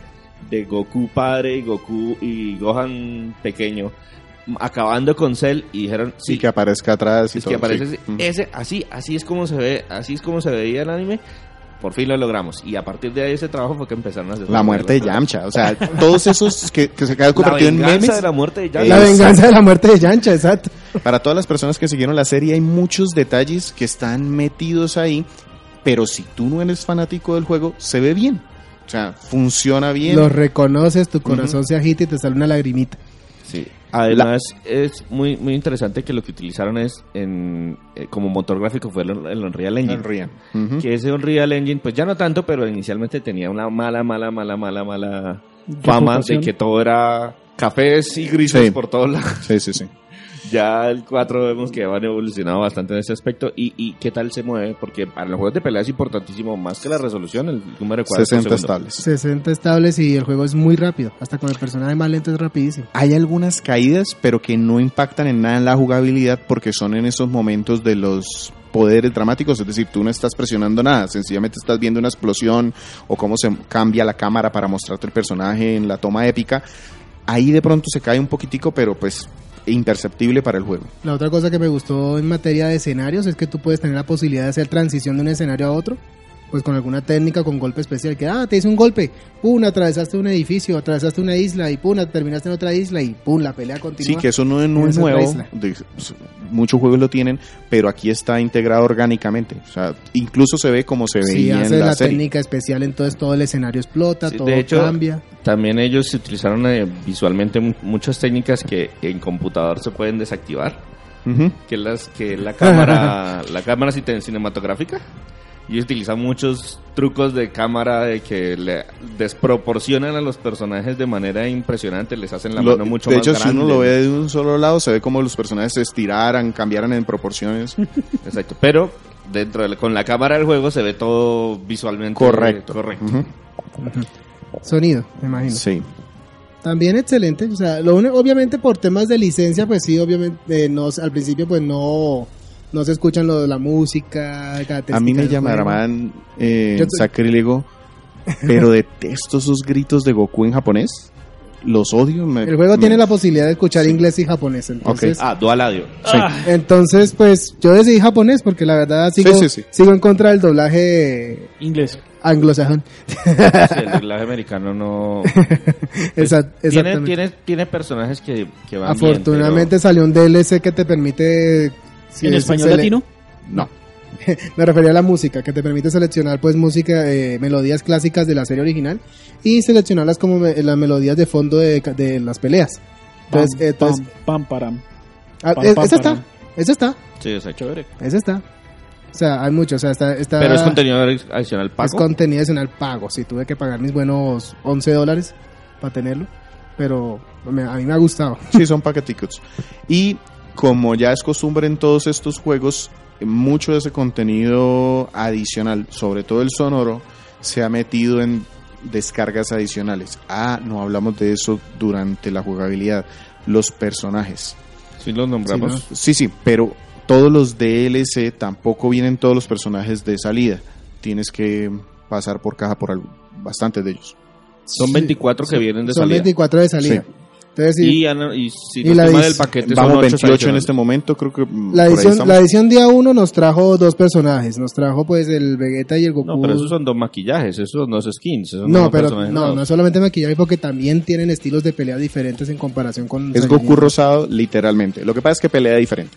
de Goku padre y Goku y Gohan pequeño, acabando con Cell y dijeron, Sí, que aparezca atrás y es todo. que aparece sí. ese- Ujú. ese, así, así es como se ve, así es como se veía el anime. Por fin lo logramos. Y a partir de ahí ese trabajo fue que empezaron a hacer La muerte de Yamcha. O sea, todos esos que, que se quedan La convertidos en venganza memes. de la muerte de Yamcha. La venganza de la muerte de Yancha, exacto. Para todas las personas que siguieron la serie, hay muchos detalles que están metidos ahí. Pero si tú no eres fanático del juego, se ve bien. O sea, funciona bien. Los reconoces, tu corazón se agita y te sale una lagrimita. Sí. Además, es muy muy interesante que lo que utilizaron es en, eh, como motor gráfico fue el, el Unreal Engine. Que ese Unreal Engine, pues ya no tanto, pero inicialmente tenía una mala, mala, mala, mala, mala fama de que todo era cafés y grises Sí. por todos lados. Sí, sí, sí. Ya el 4 vemos que han evolucionado bastante en ese aspecto. ¿Y, y qué tal se mueve? Porque para los juegos de pelea es importantísimo, más que la resolución, el número de cuadros por 60 segundo. estables. 60 estables y el juego es muy rápido. Hasta con el personaje más lento es rapidísimo. Hay algunas caídas, pero que no impactan en nada en la jugabilidad porque son en esos momentos de los poderes dramáticos, es decir, tú no estás presionando nada, sencillamente estás viendo una explosión o cómo se cambia la cámara para mostrarte el personaje en la toma épica. Ahí de pronto se cae un poquitico, pero pues imperceptible para el juego. La otra cosa que me gustó en materia de escenarios es que tú puedes tener la posibilidad de hacer transición de un escenario a otro, pues con alguna técnica, con golpe especial, que ah, te hice un golpe, pum, atravesaste un edificio, atravesaste una isla y pum, terminaste en otra isla y pum, la pelea continúa. Sí, que eso no, es nuevo, de- muchos juegos lo tienen, pero aquí está integrado orgánicamente, o sea, incluso se ve como se veía haces en la, la serie. técnica especial, entonces todo el escenario explota, Sí, todo de hecho, cambia. También ellos utilizaron eh, visualmente mu- muchas técnicas que en computador se pueden desactivar. Ujú. que es las que la cámara la cámara cine- cinematográfica y utilizan muchos trucos de cámara de que le desproporcionan a los personajes de manera impresionante les hacen la Lo- mano mucho de más hecho, si grande uno lo ve de un solo lado, se ve como los personajes se estiraran, cambiaran en proporciones. exacto pero dentro de, con la cámara del juego se ve todo visualmente Correcto. correcto. Sonido, me imagino. Sí. También excelente, o sea, lo único- obviamente por temas de licencia, pues sí, obviamente, eh, no, al principio pues no, no se escuchan lo de la música. A mí me llamarán eh, sacrílego, pero detesto esos gritos de Goku en japonés. Los odio. me- El juego me- tiene la posibilidad de escuchar inglés y japonés, entonces, ah dual audio Sí. entonces pues yo decidí japonés porque la verdad sigo, sí, sí. sigo en contra del doblaje Inglés. anglosajón. Sí, el doblaje americano no Esa- tiene, exactamente. tiene tiene personajes que, que van Afortunadamente salió un DLC que te permite... si ¿En es- español sele- latino? No. Me refería a la música, que te permite seleccionar pues música, eh, melodías clásicas de la serie original y seleccionarlas como me- las melodías de fondo de, de las peleas. Pam, Entonces, entonces pam, pam, param. ah, pam, es- pam, esa param. está, esa está, sí exacto Chévere. esa está. O sea, hay mucho, o sea, está, está pero es contenido adicional es pago contenido adicional pago. Sí, tuve que pagar mis buenos 11 dólares para tenerlo, pero me- a mí me ha gustado. Sí, son paqueticos. Y como ya es costumbre en todos estos juegos, mucho de ese contenido adicional, sobre todo el sonoro, se ha metido en descargas adicionales. Ah, no hablamos de eso durante la jugabilidad. Los personajes. si los nombramos Sí, sí, pero todos los DLC tampoco vienen todos los personajes de salida. Tienes que pasar por caja por bastantes de ellos. Son 24 que vienen de Son salida. 24 de salida. Sí. Entonces, Y, si Y no la estoy mal, dis- el paquete Vamos son 8 28 en este momento, creo que mm, La edición, la edición día 1 nos trajo dos personajes. Nos trajo pues el Vegeta y el Goku. No, pero esos son dos maquillajes, esos no son skins. Esos No, son pero no, no es solamente maquillaje porque también tienen estilos de pelea diferentes en comparación con... Es. Goku rosado, literalmente. Lo que pasa es que pelea diferente.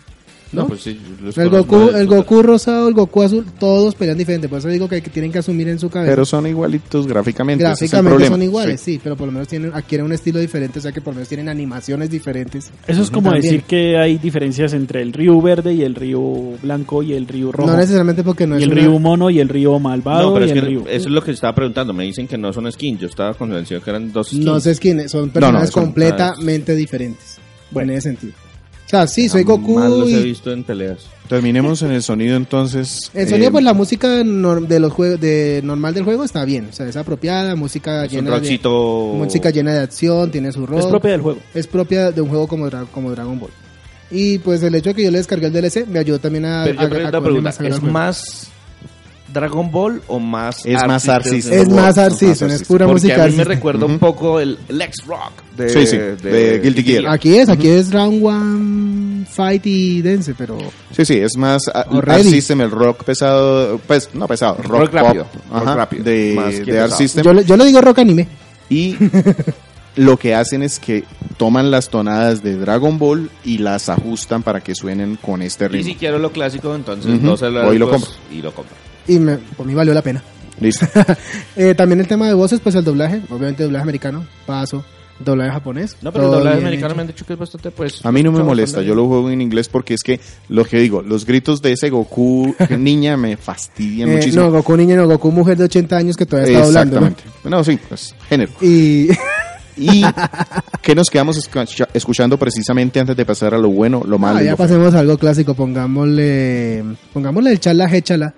¿No? No, pues sí, los el Goku, el. Goku rosado, el Goku azul, todos pelean diferente. Por eso digo que tienen que asumir en su cabeza. Pero son igualitos gráficamente. es Gráficamente son iguales, Sí. sí. pero por lo menos tienen, adquieren un estilo diferente, o sea que por lo menos tienen animaciones diferentes. Eso es como También. decir que hay diferencias entre el río verde y el río blanco y el río rojo. No necesariamente porque no y es el una- río mono y el río malvado No, pero y es el que río... eso es lo que estaba preguntando. Me dicen que no son skins. Yo estaba convencido que eran dos skins. No son personajes eso no. completamente diferentes. en ese sentido. O sea, sí, soy Goku los he visto en peleas. Terminemos en el sonido entonces. el sonido, Eh, pues la música de los juegos de normal del juego está bien, o sea, es apropiada, música Es un llena de rockcito... música llena de acción, tiene su rock. Es propia del juego. es propia de un juego como, como Dragon Ball. Y pues el hecho de que yo le descargué el DLC me ayudó también a, Pero a- yo a pregunto, cogerle pregunta, más ¿es juego. más Dragon Ball o más Es más Art System. Es más Art System, es pura Porque música a mí me recuerda un poco el Lex Rock de, Sí, sí, de Guilty Gear. Aquí es, aquí es Round One, Fight y Dance, pero Sí, sí, es más Art. System, el rock pesado, pues no pesado, rock, Rock rápido, pop, rock ajá, rápido, de, más que de Art. System. yo, yo le digo rock anime. Y lo que hacen es que toman las tonadas de Dragon Ball y las ajustan para que suenen con este Y ritmo. si quiero lo clásico, entonces Ujú. 12 Voy y lo largos compro. Y lo compro. Y me, por mí valió la pena. Listo. Eh, también el tema de voces, pues el doblaje, obviamente doblaje americano, paso, doblaje japonés. No, pero el doblaje americano hecho. me han dicho que es bastante, pues... A mí no me molesta, yo lo juego en inglés porque es que lo que digo, los gritos de ese Goku niña me fastidian Eh, muchísimo. no, Goku niña, no, Goku mujer de 80 años que todavía está hablando. ¿no? Exactamente. No, sí, pues género. Y ¿Y qué nos quedamos escucha- escuchando precisamente antes de pasar a lo bueno, lo malo? Ah, y ya feo? pasemos a algo clásico, pongámosle, pongámosle el chala, échala.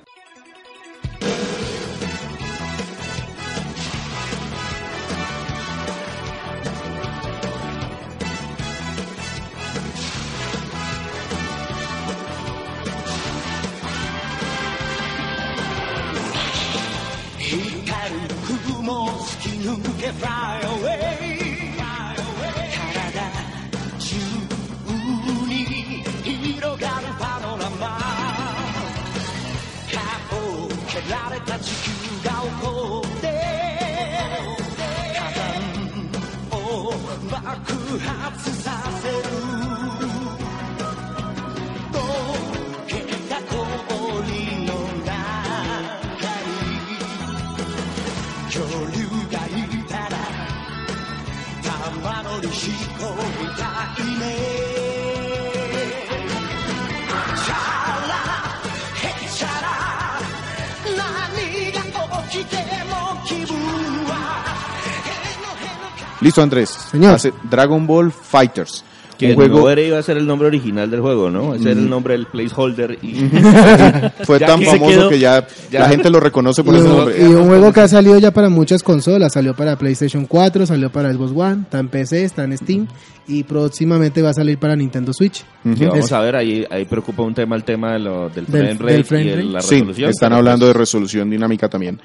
Listo, Andrés. Señor. Hace Dragon Ball Fighters. Que un juego no era iba a ser el nombre original del juego, ¿no? Ese era el nombre del placeholder y... fue Ya tan que famoso quedó- que ya, ya. la gente lo reconoce por Y ese un, nombre. y un juego que ha salido ya para muchas consolas, salió para PlayStation 4, salió para Xbox One, está en PC, está en Steam y próximamente va a salir para Nintendo Switch. Vamos Es- a ver, ahí, ahí preocupa un tema, el tema de lo, del Del- frame rate del frame y rate. el- la Sí, resolución. están pero, hablando de pues, resolución dinámica también.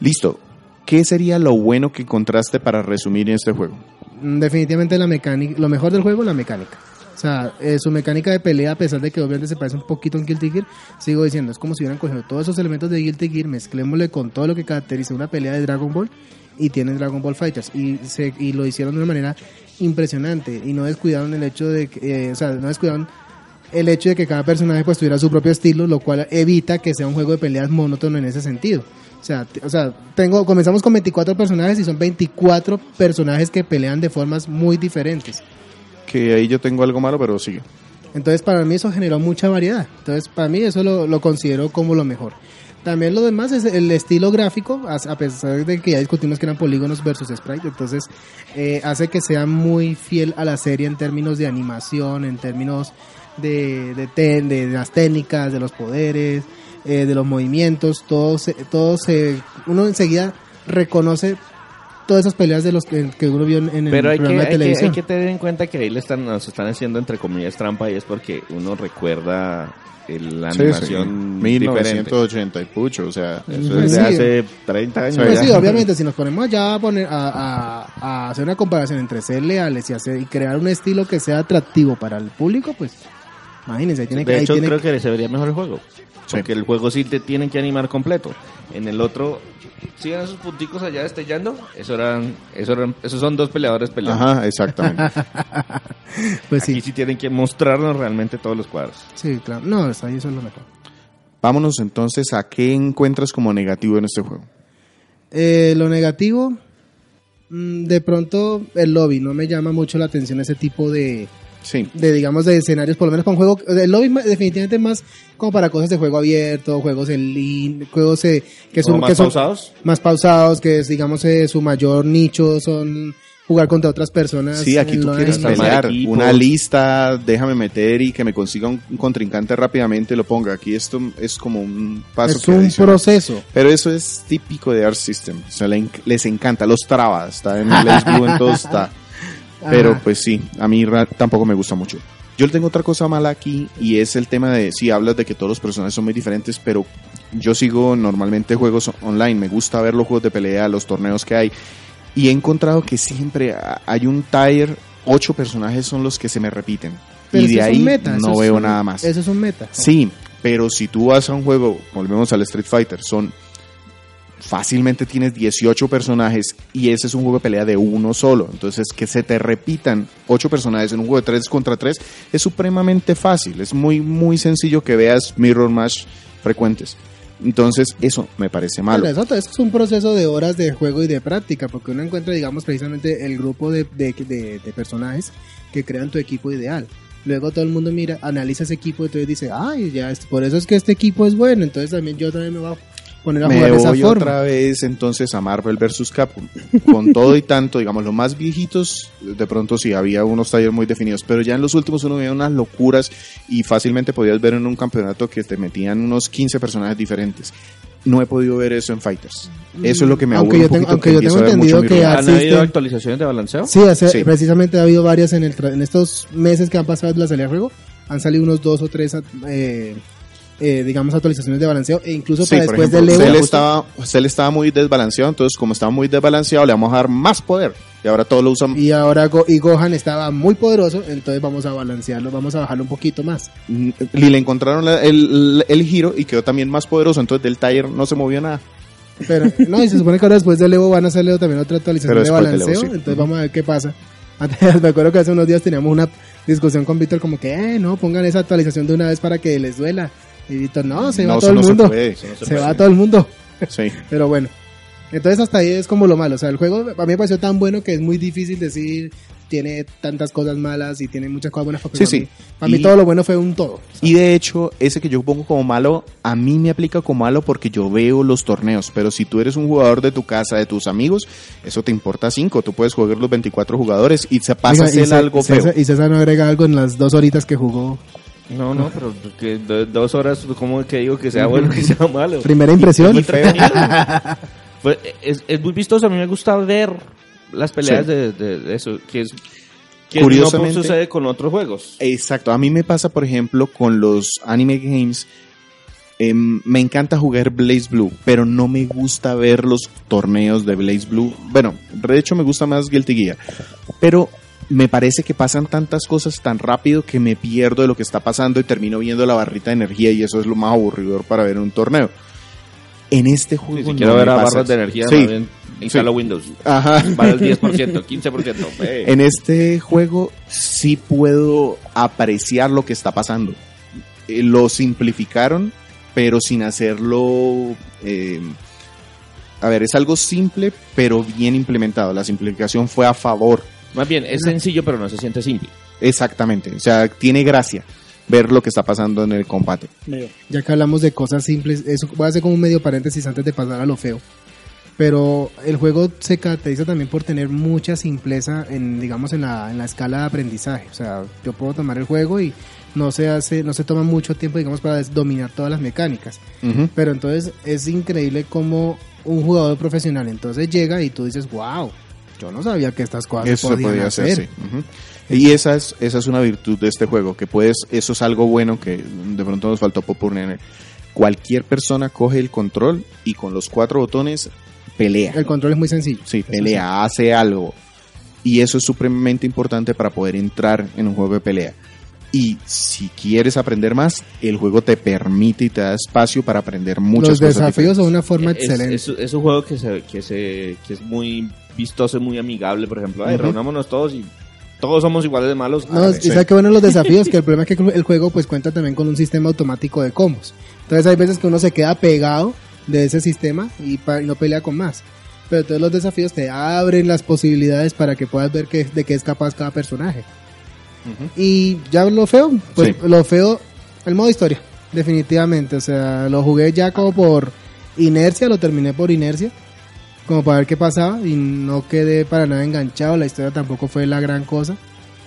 Listo. ¿Qué sería lo bueno que encontraste para resumir en este juego? Mm, Definitivamente la mecánica, lo mejor del juego, la mecánica. O sea, eh, su mecánica de pelea, a pesar de que obviamente se parece un poquito a Guilty Gear, sigo diciendo, es como si hubieran cogido todos esos elementos de Guilty Gear, mezclémosle con todo lo que caracteriza una pelea de Dragon Ball y tienen Dragon Ball Fighters. Y, se, y lo hicieron de una manera impresionante y no descuidaron el hecho de que, eh, o sea, no descuidaron el hecho de que cada personaje pues tuviera su propio estilo, lo cual evita que sea un juego de peleas monótono en ese sentido. O sea, o sea, tengo, comenzamos con 24 personajes y son 24 personajes que pelean de formas muy diferentes. Que ahí yo tengo algo malo, pero sigue. Entonces para mí eso generó mucha variedad. Entonces para mí eso lo, lo considero como lo mejor. También lo demás es el estilo gráfico, a pesar de que ya discutimos que eran polígonos versus sprite, entonces eh, hace que sea muy fiel a la serie en términos de animación, en términos de, de las técnicas, de los poderes, eh, de los movimientos, todo se, todo se, uno enseguida reconoce todas esas peleas de los que, que uno vio en, en el Pero hay que, programa de hay, que, televisión. hay que tener en cuenta que ahí le están, nos están haciendo entre comillas trampa y es porque uno recuerda el- la Sí, sí. animación diferente. 1980 y pucho, o sea, Eso Pues es de sí. hace 30 años. Pues sí, obviamente, si nos ponemos ya a, poner, a, a- a hacer una comparación entre ser leales y, hacer, y crear un estilo que sea atractivo para el público, pues Imagínense, ahí tiene que... De ahí hecho, tiene creo que- que se vería mejor el juego. Porque el juego sí te tienen que animar completo. En el otro, ¿sí ven esos punticos allá destellando? Eso eran, eso eran, esos son dos peleadores peleando. Ajá, exactamente. Pues Aquí sí, sí tienen que mostrarnos realmente todos los cuadros. sí, claro. No, eso ahí eso es lo mejor. Vámonos entonces a qué encuentras como negativo en este juego. Eh, lo negativo, mm, de pronto el lobby no me llama mucho la atención ese tipo de, Sí. de digamos de escenarios, por lo menos para un juego, el lobby definitivamente más como para cosas de juego abierto, juegos en línea, juegos eh, que son, ¿Como más que son pausados? más pausados, que es digamos eh, su mayor nicho son jugar contra otras personas. Sí, aquí tú quieres pelear. Una lista, déjame meter y que me consiga un, un contrincante rápidamente y lo ponga. Aquí esto es como un paso es que un adiciona. proceso. Pero eso es típico de Art System. O sea, les encanta. Los trabas. Está en Blaze Blue, en todo está. Pero pues sí, a mí tampoco me gusta mucho. Yo le tengo otra cosa mala aquí y es el tema de, sí, hablas de que todos los personajes son muy diferentes, pero yo sigo normalmente juegos online, me gusta ver los juegos de pelea, los torneos que hay y he encontrado que siempre ha- hay un tier, ocho personajes son los que se me repiten Pero y de ahí meta, no veo un- nada más. Eso es un meta. Sí, pero si tú vas a un juego, volvemos al Street Fighter, son fácilmente tienes 18 personajes y ese es un juego de pelea de uno solo. Entonces, que se te repitan 8 personajes en un juego de 3 contra 3 es supremamente fácil. Es muy, muy sencillo que veas mirror match frecuentes. Entonces, eso me parece malo. Eso, es un proceso de horas de juego y de práctica, porque uno encuentra, digamos, precisamente el grupo de, de, personajes que crean tu equipo ideal. Luego todo el mundo mira, analiza ese equipo y entonces dice, ay, ya, por eso es que este equipo es bueno, entonces también yo también me voy poner a Me jugar de esa voy forma. otra vez entonces a Marvel vs. Capcom. Con todo y tanto, digamos, los más viejitos, de pronto sí había unos talleres muy definidos, pero ya en los últimos uno veía unas locuras y fácilmente podías ver en un campeonato que te metían unos 15 personajes diferentes. No he podido ver eso en Fighters. Eso es lo que me Aunque yo un tengo- poquito, aunque que yo tengo entendido que ¿Han habido actualizaciones de balanceo? Sí, hace- Sí. precisamente ha habido varias en, el en estos meses que han pasado de la salida del juego. Han salido unos dos o tres, eh, eh, digamos, actualizaciones de balanceo. E incluso Sí, para después ejemplo, del Evo. Cell estaba, Cell estaba muy desbalanceado, entonces como estaba muy desbalanceado le vamos a dar más poder. Y ahora todos lo usan Y ahora Go- y Gohan estaba muy poderoso, entonces vamos a balancearlo, vamos a bajarlo un poquito más. y le encontraron la- el, el giro y quedó también más poderoso, entonces del taller no se movió nada. Pero no, y se supone que ahora después del Evo van a hacerle también otra actualización de balanceo, Evo, sí. entonces vamos a ver qué pasa. Antes, me acuerdo que hace unos días teníamos una discusión con Víctor como que, eh, no, pongan esa actualización de una vez para que les duela. Víctor, no, se va No, todo eso el no se mundo. puede. Se, va todo el mundo. Sí. Pero bueno. Entonces hasta ahí es como lo malo. O sea, el juego a mí me pareció tan bueno que es muy difícil decir tiene tantas cosas malas y tiene muchas cosas buenas. Sí, sí. mí- Para mí Y- todo lo bueno fue un todo. Y de hecho, ese que yo pongo como malo, a mí me aplica como malo porque yo veo los torneos. Pero si tú eres un jugador de tu casa, de tus amigos, eso te importa cinco. Tú puedes jugar los 24 jugadores y se pasa a Oiga, y algo feo. César- y César no agrega algo en las dos horitas que jugó. No, no, pero que do- dos horas, ¿cómo que digo que sea bueno que sea malo? Primera impresión. Pues, es, es muy vistoso, a mí me gusta ver las peleas Sí. de, de- de eso, que es que Curiosamente- no sucede con otros juegos. Exacto. A mí me pasa, por ejemplo, con los anime games. em, me encanta jugar Blaze Blue, pero no me gusta ver los torneos de Blaze Blue. Bueno, de hecho me gusta más Guilty Gear. Pero me parece que pasan tantas cosas tan rápido que me pierdo de lo que está pasando y termino viendo la barrita de energía y eso es lo más aburridor para ver un torneo. En este Sí, juego si no quiero ver a barras de energía, Sí. Windows. Ajá. Para el 10%, 15%. eh. En este juego sí puedo apreciar lo que está pasando. Eh, lo simplificaron, pero sin hacerlo... eh, a ver, es algo simple, pero bien implementado. La simplificación fue a favor. Más bien, es sencillo, pero no se siente simple. Exactamente. O sea, tiene gracia ver lo que está pasando en el combate. Ya que hablamos de cosas simples, eso voy a hacer como un medio paréntesis antes de pasar a lo feo. Pero el juego se caracteriza también por tener mucha simpleza en, digamos, en la, en la escala de aprendizaje. O sea, yo puedo tomar el juego y no se hace, no se toma mucho tiempo, digamos, para dominar todas las mecánicas. Ujú. Pero entonces es increíble como un jugador profesional entonces llega y tú dices, wow, yo no sabía que estas cosas Eso se se podían podía hacer. hacer, sí. Ujú. Y esa es, esa es una virtud de este juego, que puedes, eso es algo bueno que de pronto nos faltó poner. Cualquier persona coge el control y con los cuatro botones pelea. El control es muy sencillo. Sí, pelea, hace algo. Y eso es supremamente importante para poder entrar en un juego de pelea. Y si quieres aprender más, el juego te permite y te da espacio para aprender muchas Los cosas. desafíos son diferentes. una forma Es, excelente. es- es un juego que, se, que, se, que es muy vistoso muy amigable, por ejemplo. Ay, Ujú. reunámonos todos y todos somos iguales de malos. No, y sabe que bueno los desafíos, que el problema es que el juego pues cuenta también con un sistema automático de combos. Entonces hay veces que uno se queda pegado de ese sistema y, y no pelea con más. Pero todos los desafíos te abren las posibilidades para que puedas ver qué- de qué es capaz cada personaje. Y ya lo feo, pues Sí. lo feo, el modo historia, definitivamente. O sea, lo jugué ya como por inercia, lo terminé por inercia, como para ver qué pasaba y no quedé para nada enganchado. La historia tampoco fue la gran cosa.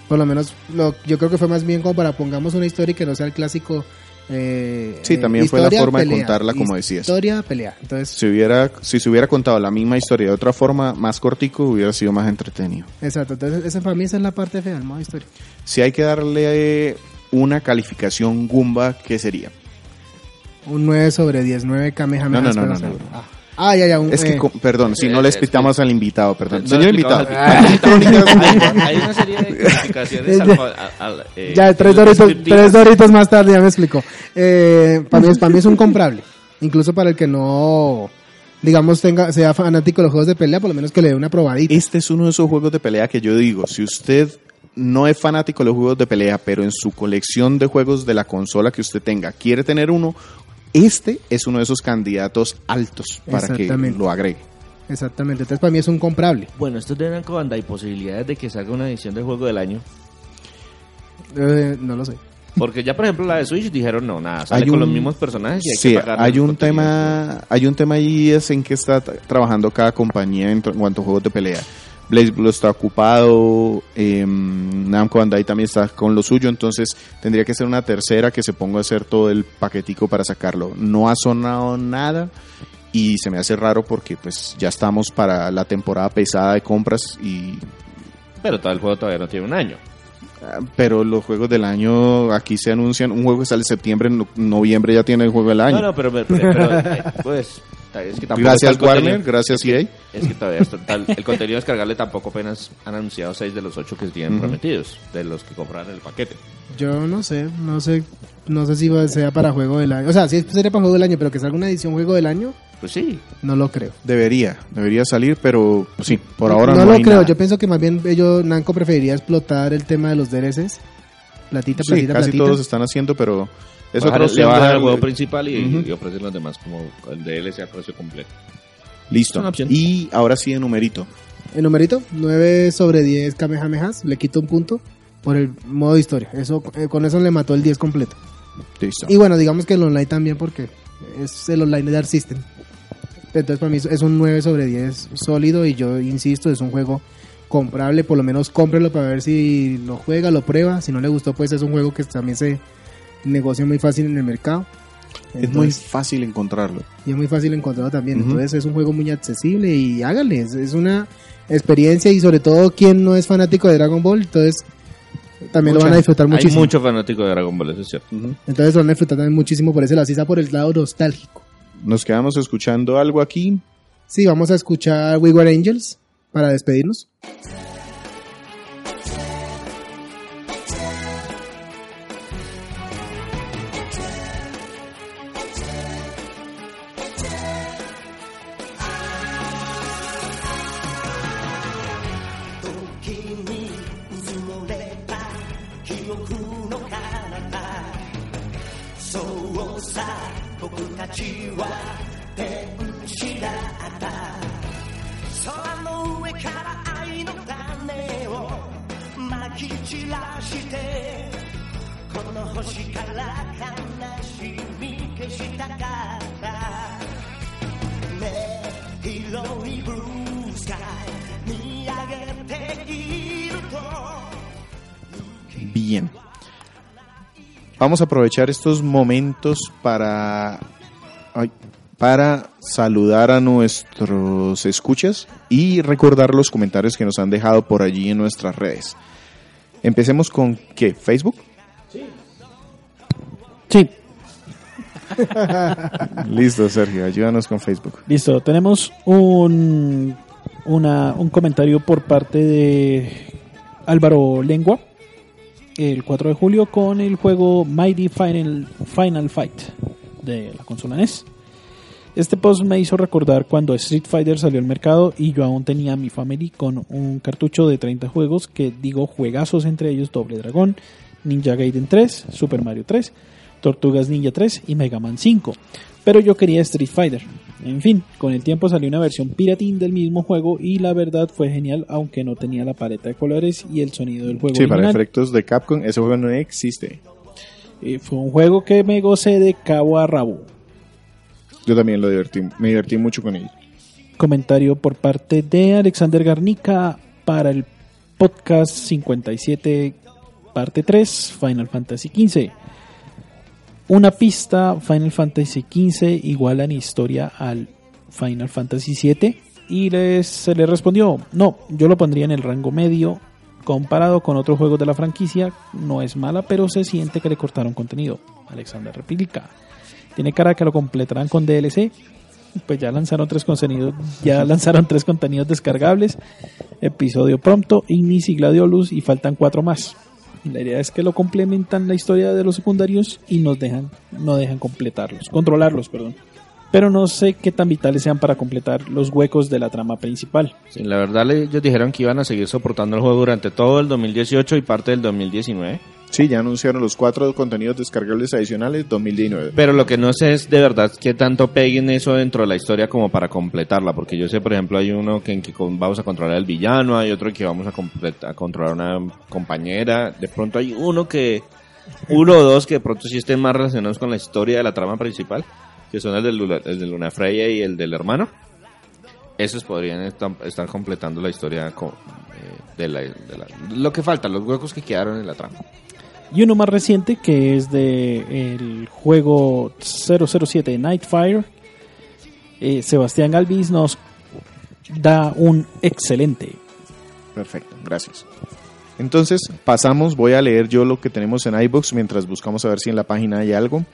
Por lo menos, lo, yo creo que fue más bien como para pongamos una historia y que no sea el clásico. eh, Sí, eh, también fue la forma de pelea. contarla, como decías. Historia, pelea. Entonces, Si, hubiera, si se hubiera contado la misma historia de otra forma, más cortico, hubiera sido más entretenido. exacto. Entonces, esa, para mí esa es la parte fea, el modo historia. Si hay que darle una calificación Goomba, ¿qué sería? Un 9 sobre 10, 9 Kamehameha. No, no, no, no, Ah, ah, ya, ya. Un, Es que, eh, perdón, si no Eh, le explicamos al invitado, perdón. No Señor invitado. hay, hay una serie de clasificaciones al- al- al- eh, Ya, tres doritos, descriptivas. tres doritos más tarde ya me explicó. Eh, para, mí, es- para mí es un comprable. Incluso para el que no, digamos, tenga sea fanático de los juegos de pelea, por lo menos que le dé una probadita. Este es uno de esos juegos de pelea que yo digo, si usted no es fanático de los juegos de pelea, pero en su colección de juegos de la consola que usted tenga quiere tener uno, este es uno de esos candidatos altos para que lo agregue. Exactamente. Entonces para mí es un comprable. Bueno, estos de Namco Bandai posibilidades de que salga una edición del juego del año. Eh, no lo sé. Porque ya, por ejemplo, la de Switch dijeron no, nada, sale Hay con un- los mismos personajes y hay Sí, que pagar hay un tema, hay un tema ahí es en que está tra- trabajando cada compañía en, en cuanto a juegos de pelea. Blaze Blue está ocupado, eh, Namco Bandai también está con lo suyo, entonces tendría que ser una tercera que se ponga a hacer todo el paquetico para sacarlo. No ha sonado nada y se me hace raro porque pues ya estamos para la temporada pesada de compras y Pero todo el juego todavía no tiene un año. Pero los juegos del año aquí se anuncian, un juego que sale en septiembre, en no- noviembre ya tiene el juego del año. No, no, pero, pero- pero, eh, pues, es que tampoco gracias Warner, gracias EA. Es que todavía está tal- el contenido descargable tampoco apenas han anunciado seis de los ocho que tienen prometidos, de los que compraron el paquete. Yo no sé, no sé, no sé si va- sea para juego del año. O sea, si sería para juego del año, pero que salga una edición juego del año, Pues sí, no lo creo. Debería, debería salir, pero pues, sí, por ahora no, no, lo hay creo. nada. Yo pienso que más bien ellos, Namco preferiría explotar el tema de los DLCs. Platita, Sí, platita, casi platita. todos están haciendo, pero es Bajar- le darle- el juego principal y, Ujú. y ofrecen los demás como el DLC a precio completo. Listo. Y ahora sí de numerito. El numerito, 9 sobre 10 Kamehamehas, le quito un punto por el modo historia. Eso, eh, con eso le mató el 10 completo. Listo. Y bueno, digamos que el online también porque es el online de Dark System. Entonces para mí es un 9 sobre 10 sólido y yo insisto, es un juego comprable, por lo menos cómprelo para ver si lo juega, lo prueba, si no le gustó pues es un juego que también se negocia muy fácil en el mercado. es muy Entonces- fácil encontrarlo. y es muy fácil encontrarlo también. Entonces es un juego muy accesible y hágale, es, es una experiencia y sobre todo quien no es fanático de Dragon Ball, entonces también lo Mucha- van a disfrutar Hay muchísimo. mucho fanático de Dragon Ball, eso es cierto. Entonces lo van a disfrutar también muchísimo por ese lado, por el lado nostálgico. Nos quedamos escuchando algo aquí. Sí, vamos a escuchar We Were Angels para despedirnos. Vamos a aprovechar estos momentos para ay, para saludar a nuestros escuchas y recordar los comentarios que nos han dejado por allí en nuestras redes. Empecemos con ¿qué? ¿Facebook? Sí, Listo, Sergio, ayúdanos con Facebook. listo. Tenemos un, una, un comentario por parte de Álvaro Lengua. El 4 de julio con el juego Mighty Final, Final Fight de la consola NES. Este post me hizo recordar cuando Street Fighter salió al mercado y yo aún tenía mi family con un cartucho de 30 juegos que digo juegazos entre ellos Doble Dragón, Ninja Gaiden 3, Super Mario 3, Tortugas Ninja 3 y Mega Man 5. Pero yo quería Street Fighter. En fin, con el tiempo salió una versión piratín del mismo juego y la verdad fue genial, aunque no tenía la paleta de colores y el sonido del juego Sí, para efectos de Capcom, ese juego no existe. Eh, fue un juego que me gocé de cabo a rabo. Yo también lo divertí, me divertí mucho con él. Comentario por parte de Alexander Garnica para el podcast 57, parte 3, Final Fantasy XV. Una pista Final Fantasy XV iguala en historia al Final Fantasy VII y les, se le respondió, no, yo lo pondría en el rango medio comparado con otros juegos de la franquicia, no es mala, pero se siente que le cortaron contenido. Alexander replica. Tiene cara que lo completarán con DLC. Pues ya lanzaron tres contenidos, ya lanzaron tres contenidos descargables, episodio pronto, Ignis y Gladiolus y faltan cuatro más. La idea es que lo complementan la historia de los secundarios y nos dejan, no dejan completarlos, controlarlos, perdón. Pero no sé qué tan vitales sean para completar los huecos de la trama principal. Sí, la verdad ellos dijeron que iban a seguir soportando el juego durante todo el 2018 y parte del 2019. Sí, ya anunciaron los cuatro contenidos descargables adicionales 2019. Pero lo que no sé es de verdad qué tanto peguen eso dentro de la historia como para completarla. Porque yo sé, por ejemplo, hay uno que, en que vamos a controlar al villano, hay otro que vamos a, a controlar a una compañera. De pronto hay uno que, uno o dos que de pronto sí estén más relacionados con la historia de la trama principal, que son el de el de Luna Freya y el del hermano. Esos podrían estar, completando la historia eh, de, la, de la- Lo que falta, los huecos que quedaron en la trama. Y uno más reciente que es de el juego 007 Nightfire. Eh, Sebastián Galvis nos da un excelente. Perfecto, gracias. Entonces, pasamos, voy a leer yo lo que tenemos en iBox mientras buscamos a ver si en la página hay algo.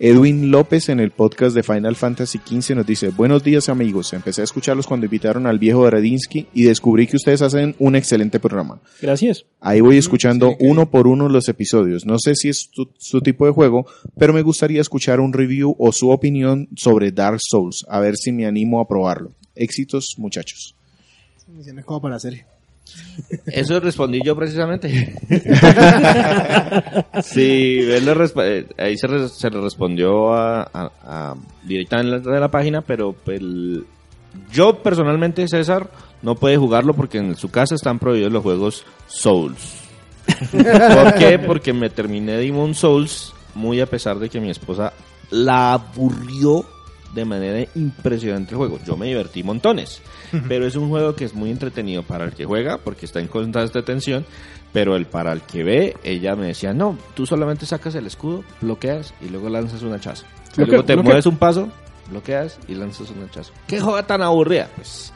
Edwin López en el podcast de Final Fantasy XV nos dice, buenos días amigos, empecé a escucharlos cuando invitaron al viejo Radinsky y descubrí que ustedes hacen un excelente programa. Gracias. Ahí voy escuchando uno por uno los episodios. No sé si es tu- su tipo de juego, pero me gustaría escuchar un review o su opinión sobre Dark Souls, a ver si me animo a probarlo. Éxitos, muchachos. Misiones como para hacer. Eso respondí yo precisamente. sí, él le resp- eh, ahí se, re- se le respondió a, a, a directa en la, de la página, pero el- yo personalmente, César, no puede jugarlo porque en su casa están prohibidos los juegos Souls. ¿Por qué? Porque me terminé Demon Souls muy a pesar de que mi esposa la aburrió de manera impresionante el juego. Yo me divertí montones, pero es un juego que es muy entretenido para el que juega porque está en constante tensión, pero el para el que ve, ella me decía, no, tú solamente sacas el escudo, bloqueas y luego lanzas un hachazo. Y Bloquea- luego te bloquea. mueves un paso, bloqueas y lanzas un hachazo. ¿Qué joda tan aburrida? Pues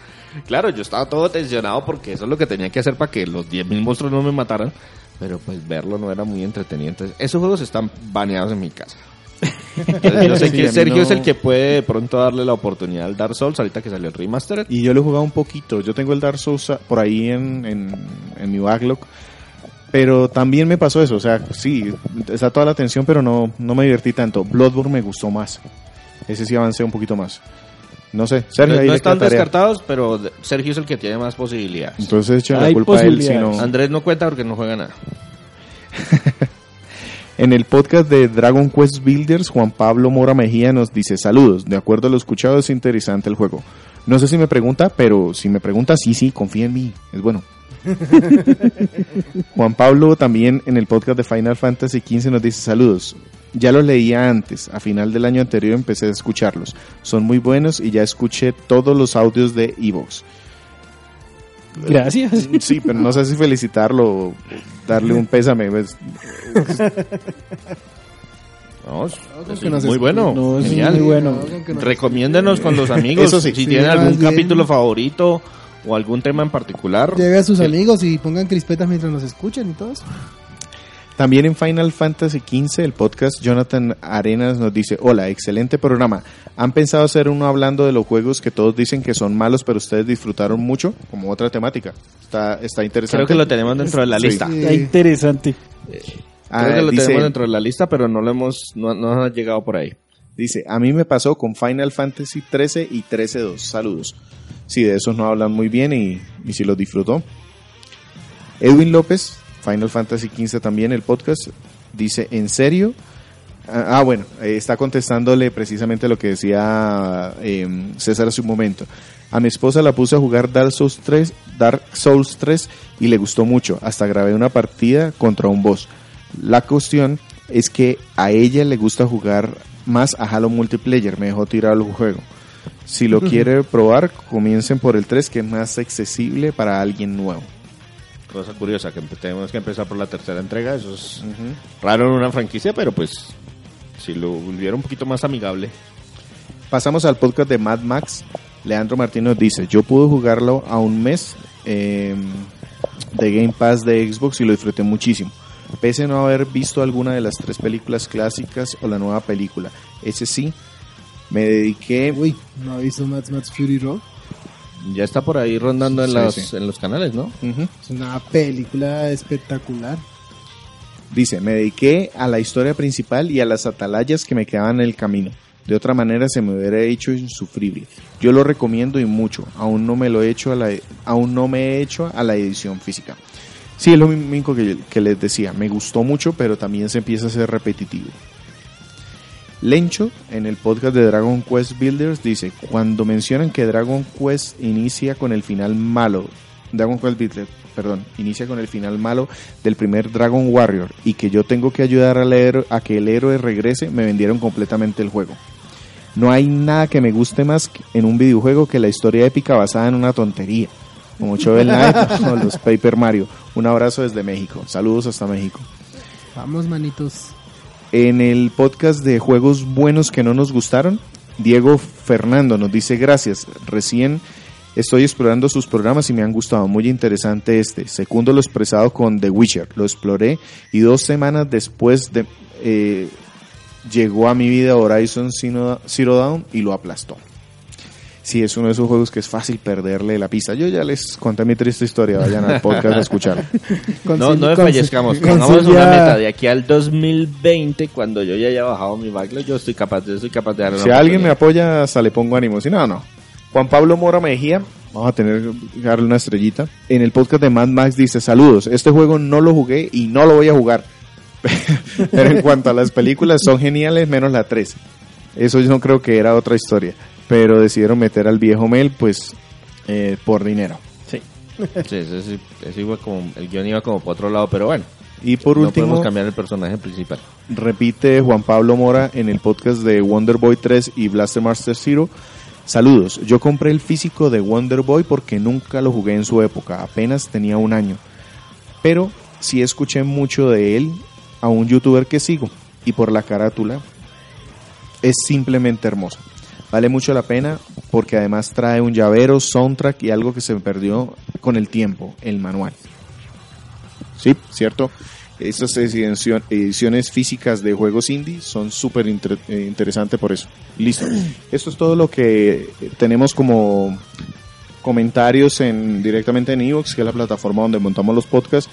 claro, yo estaba todo tensionado porque eso es lo que tenía que hacer para que los 10.000 monstruos no me mataran, pero pues verlo no era muy entretenido. Entonces, esos juegos están baneados en mi casa. Entonces, yo sé Sí, a que mí Sergio no- es el que puede de pronto darle la oportunidad al Dark Souls ahorita que salió el remaster. Y yo lo he jugado un poquito. Yo tengo el Dark Souls por ahí en, en, en mi backlog. Pero también me pasó eso. O sea, sí, está toda la atención, pero no, no me divertí tanto. Bloodborne me gustó más. Ese sí avancé un poquito más. No sé, Sergio, No, ahí no están tarea. descartados, pero Sergio es el que tiene más posibilidades. Entonces echen la culpa a él si posibilidades. no. Andrés no cuenta porque no juega nada. En el podcast de Dragon Quest Builders, Juan Pablo Mora Mejía nos dice saludos. De acuerdo a lo escuchado, es interesante el juego. No sé si me pregunta, pero si me pregunta, sí, sí, confía en mí. Es bueno. Juan Pablo también en el podcast de Final Fantasy XV nos dice saludos. Ya los leía antes, a final del año anterior empecé a escucharlos. Son muy buenos y ya escuché todos los audios de Evox. Gracias. Sí, pero no sé si felicitarlo o darle un pésame. pues, No, es- con es que nos muy bueno. No, es Genial. muy bueno. Recomiéndenos con los amigos Eso sí. si Sí, tienen algún bien. capítulo favorito o algún tema en particular. Lleve a sus Sí. amigos y pongan crispetas mientras nos escuchen y todo eso. También en Final Fantasy XV, el podcast Jonathan Arenas nos dice, hola, excelente programa. ¿Han pensado hacer uno hablando de los juegos que todos dicen que son malos, pero ustedes disfrutaron mucho? Como otra temática. Está, está interesante. Creo que lo tenemos dentro de la lista. Sí. Está interesante. Ah, Creo que lo dice- tenemos dentro de la lista, pero no lo hemos, no, no ha llegado por ahí. Dice, a mí me pasó con Final Fantasy 13 y 13-2. Saludos. Sí, de esos no hablan muy bien y, y si los disfrutó. Edwin López, Final Fantasy 15 también, el podcast, dice, ¿en serio? Ah, ah, bueno, eh, está contestándole precisamente lo que decía eh, César hace un momento. A mi esposa la puse a jugar Dark Souls 3, Dark Souls 3 y le gustó mucho. Hasta grabé una partida contra un boss. La cuestión es que a ella le gusta jugar más a Halo Multiplayer. Me dejó tirar el juego. Si lo quiere probar, comiencen por el 3 que es más accesible para alguien nuevo. Cosa curiosa, que tenemos que empezar por la tercera entrega. Eso es raro en una franquicia, pero pues si lo volviera un poquito más amigable. Pasamos al podcast de Mad Max. Leandro Martínez dice, yo pude jugarlo a un mes eh, de Game Pass de Xbox y lo disfruté muchísimo. Pese a no haber visto alguna de las tres películas clásicas o la nueva película. Ese sí, me dediqué... Uy, ¿no ha visto Max Max Fury Road? Ya está por ahí rondando en, Sí, los, sí. en los canales, ¿no? Es una película espectacular. Dice, me dediqué a la historia principal y a las atalayas que me quedaban en el camino. De otra manera se me hubiera hecho insufrible. Yo lo recomiendo y mucho. Aún no me lo he hecho a la, aún no me he hecho a la edición física. Sí, es lo mismo que, que les decía. Me gustó mucho, pero también se empieza a ser repetitivo. Lencho, en el podcast de Dragon Quest Builders, dice, cuando mencionan que Dragon Quest inicia con el final malo, Dragon Quest Builders, perdón, inicia con el final malo del primer Dragon Warrior y que yo tengo que ayudar al héroe- a que el héroe regrese, me vendieron completamente el juego. No hay nada que me guste más en un videojuego que la historia épica basada en una tontería, como Shovel Knight o los Paper Mario. Un abrazo desde México. Saludos hasta México. Vamos, manitos. En el podcast de juegos buenos que no nos gustaron, Diego Fernando nos dice gracias. Recién estoy explorando sus programas y me han gustado. Muy interesante este. Segundo lo expresado con The Witcher. Lo exploré y dos semanas después de, eh, llegó a mi vida Horizon Zero Dawn y lo aplastó. Sí, es uno de esos juegos que es fácil perderle la pista. Yo ya les conté mi triste historia. Vayan al podcast a escucharlo. No, no desfallezcamos. Pongamos una meta de aquí al 2020, cuando yo ya haya bajado mi backlog, yo estoy capaz de, soy capaz de dar una Si alguien me apoya, hasta le pongo ánimo. Si no, no. Juan Pablo Mora Mejía, vamos a tener que darle una estrellita. En el podcast de Mad Max dice, saludos, este juego no lo jugué y no lo voy a jugar. Pero en cuanto a las películas, son geniales, menos la 3. Eso yo no creo que era otra historia. Pero decidieron meter al viejo Mel, pues, eh, por dinero. Sí. Sí, eso, sí- eso iba como, el guion iba como por otro lado, pero bueno. Y por no último, podemos cambiar el personaje principal. repite Juan Pablo Mora en el podcast de Wonder Boy 3 y Blaster Master Zero. Saludos, yo compré el físico de Wonder Boy porque nunca lo jugué en su época, apenas tenía un año. Pero sí escuché mucho de él a un youtuber que sigo y por la carátula es simplemente hermosa. Vale mucho la pena porque además trae un llavero, soundtrack y algo que se perdió con el tiempo, el manual. Sí, cierto. Estas ediciones físicas de juegos indie son súper inter- eh, interesantes por eso. Listo. Esto es todo lo que tenemos como comentarios en directamente en Evox, que es la plataforma donde montamos los podcasts.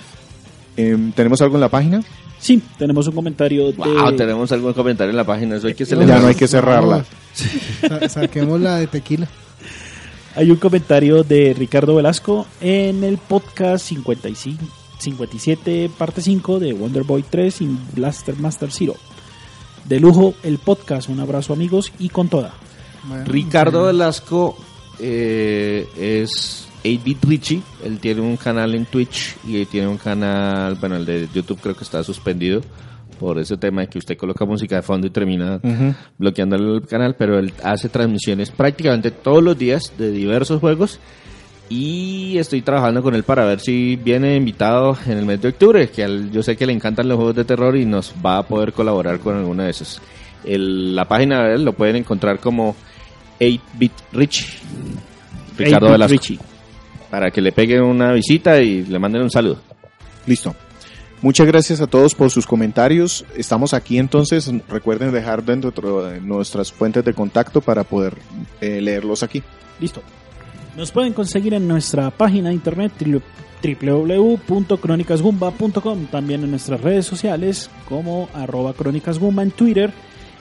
Em, ¿Tenemos algo en la página? Sí, tenemos un comentario de... Wow, tenemos algún comentario en la página, eso hay que Ya Ya celebrar. no hay que cerrarla. Sa- saquemos la de tequila. Hay un comentario de Ricardo Velasco en el podcast 55, 57, parte 5 de Wonder Boy 3 y Blaster Master Zero. De lujo el podcast. Un abrazo amigos y con toda. Bueno, Ricardo sí. Velasco eh, es 8-Bit Richie. Él tiene un canal en Twitch y tiene un canal, bueno, el de YouTube creo que está suspendido por ese tema de que usted coloca música de fondo y termina bloqueando el canal, pero él hace transmisiones prácticamente todos los días de diversos juegos y estoy trabajando con él para ver si viene invitado en el mes de octubre, que yo sé que le encantan los juegos de terror y nos va a poder colaborar con alguno de esos. El- la página de él lo pueden encontrar como 8-Bit Rich. Ricardo 8-Bit Velasco. Richie. Para que le peguen una visita y le manden un saludo. Listo. Muchas gracias a todos por sus comentarios. Estamos aquí entonces. Recuerden dejar dentro de nuestras fuentes de contacto para poder eh, leerlos aquí. Listo. Nos pueden conseguir en nuestra página de internet www.cronicasgumba.com, también en nuestras redes sociales como arroba crónicasgumba en Twitter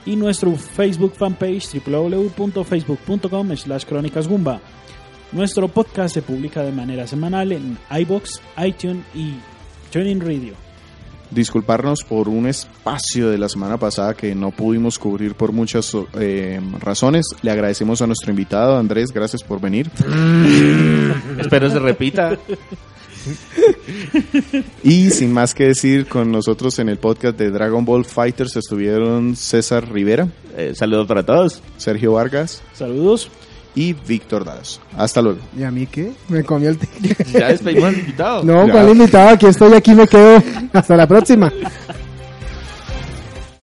y nuestro Facebook fanpage www.facebook.com slash crónicasgumba. Nuestro podcast se publica de manera semanal en iBox, iTunes y Tuning Radio. Disculparnos por un espacio de la semana pasada que no pudimos cubrir por muchas eh, razones. Le agradecemos a nuestro invitado, Andrés, gracias por venir. Espero se repita. Y sin más que decir, con nosotros en el podcast de Dragon Ball Fighters estuvieron César Rivera, Eh, saludos para todos. Sergio Vargas Saludos. Y Víctor Dados. Hasta luego. ¿Y a mí qué? Me comió el tigre. Ya despedimos al invitado. No, Ya. ¿cuál invitado? Aquí estoy, aquí me quedo. Hasta la próxima.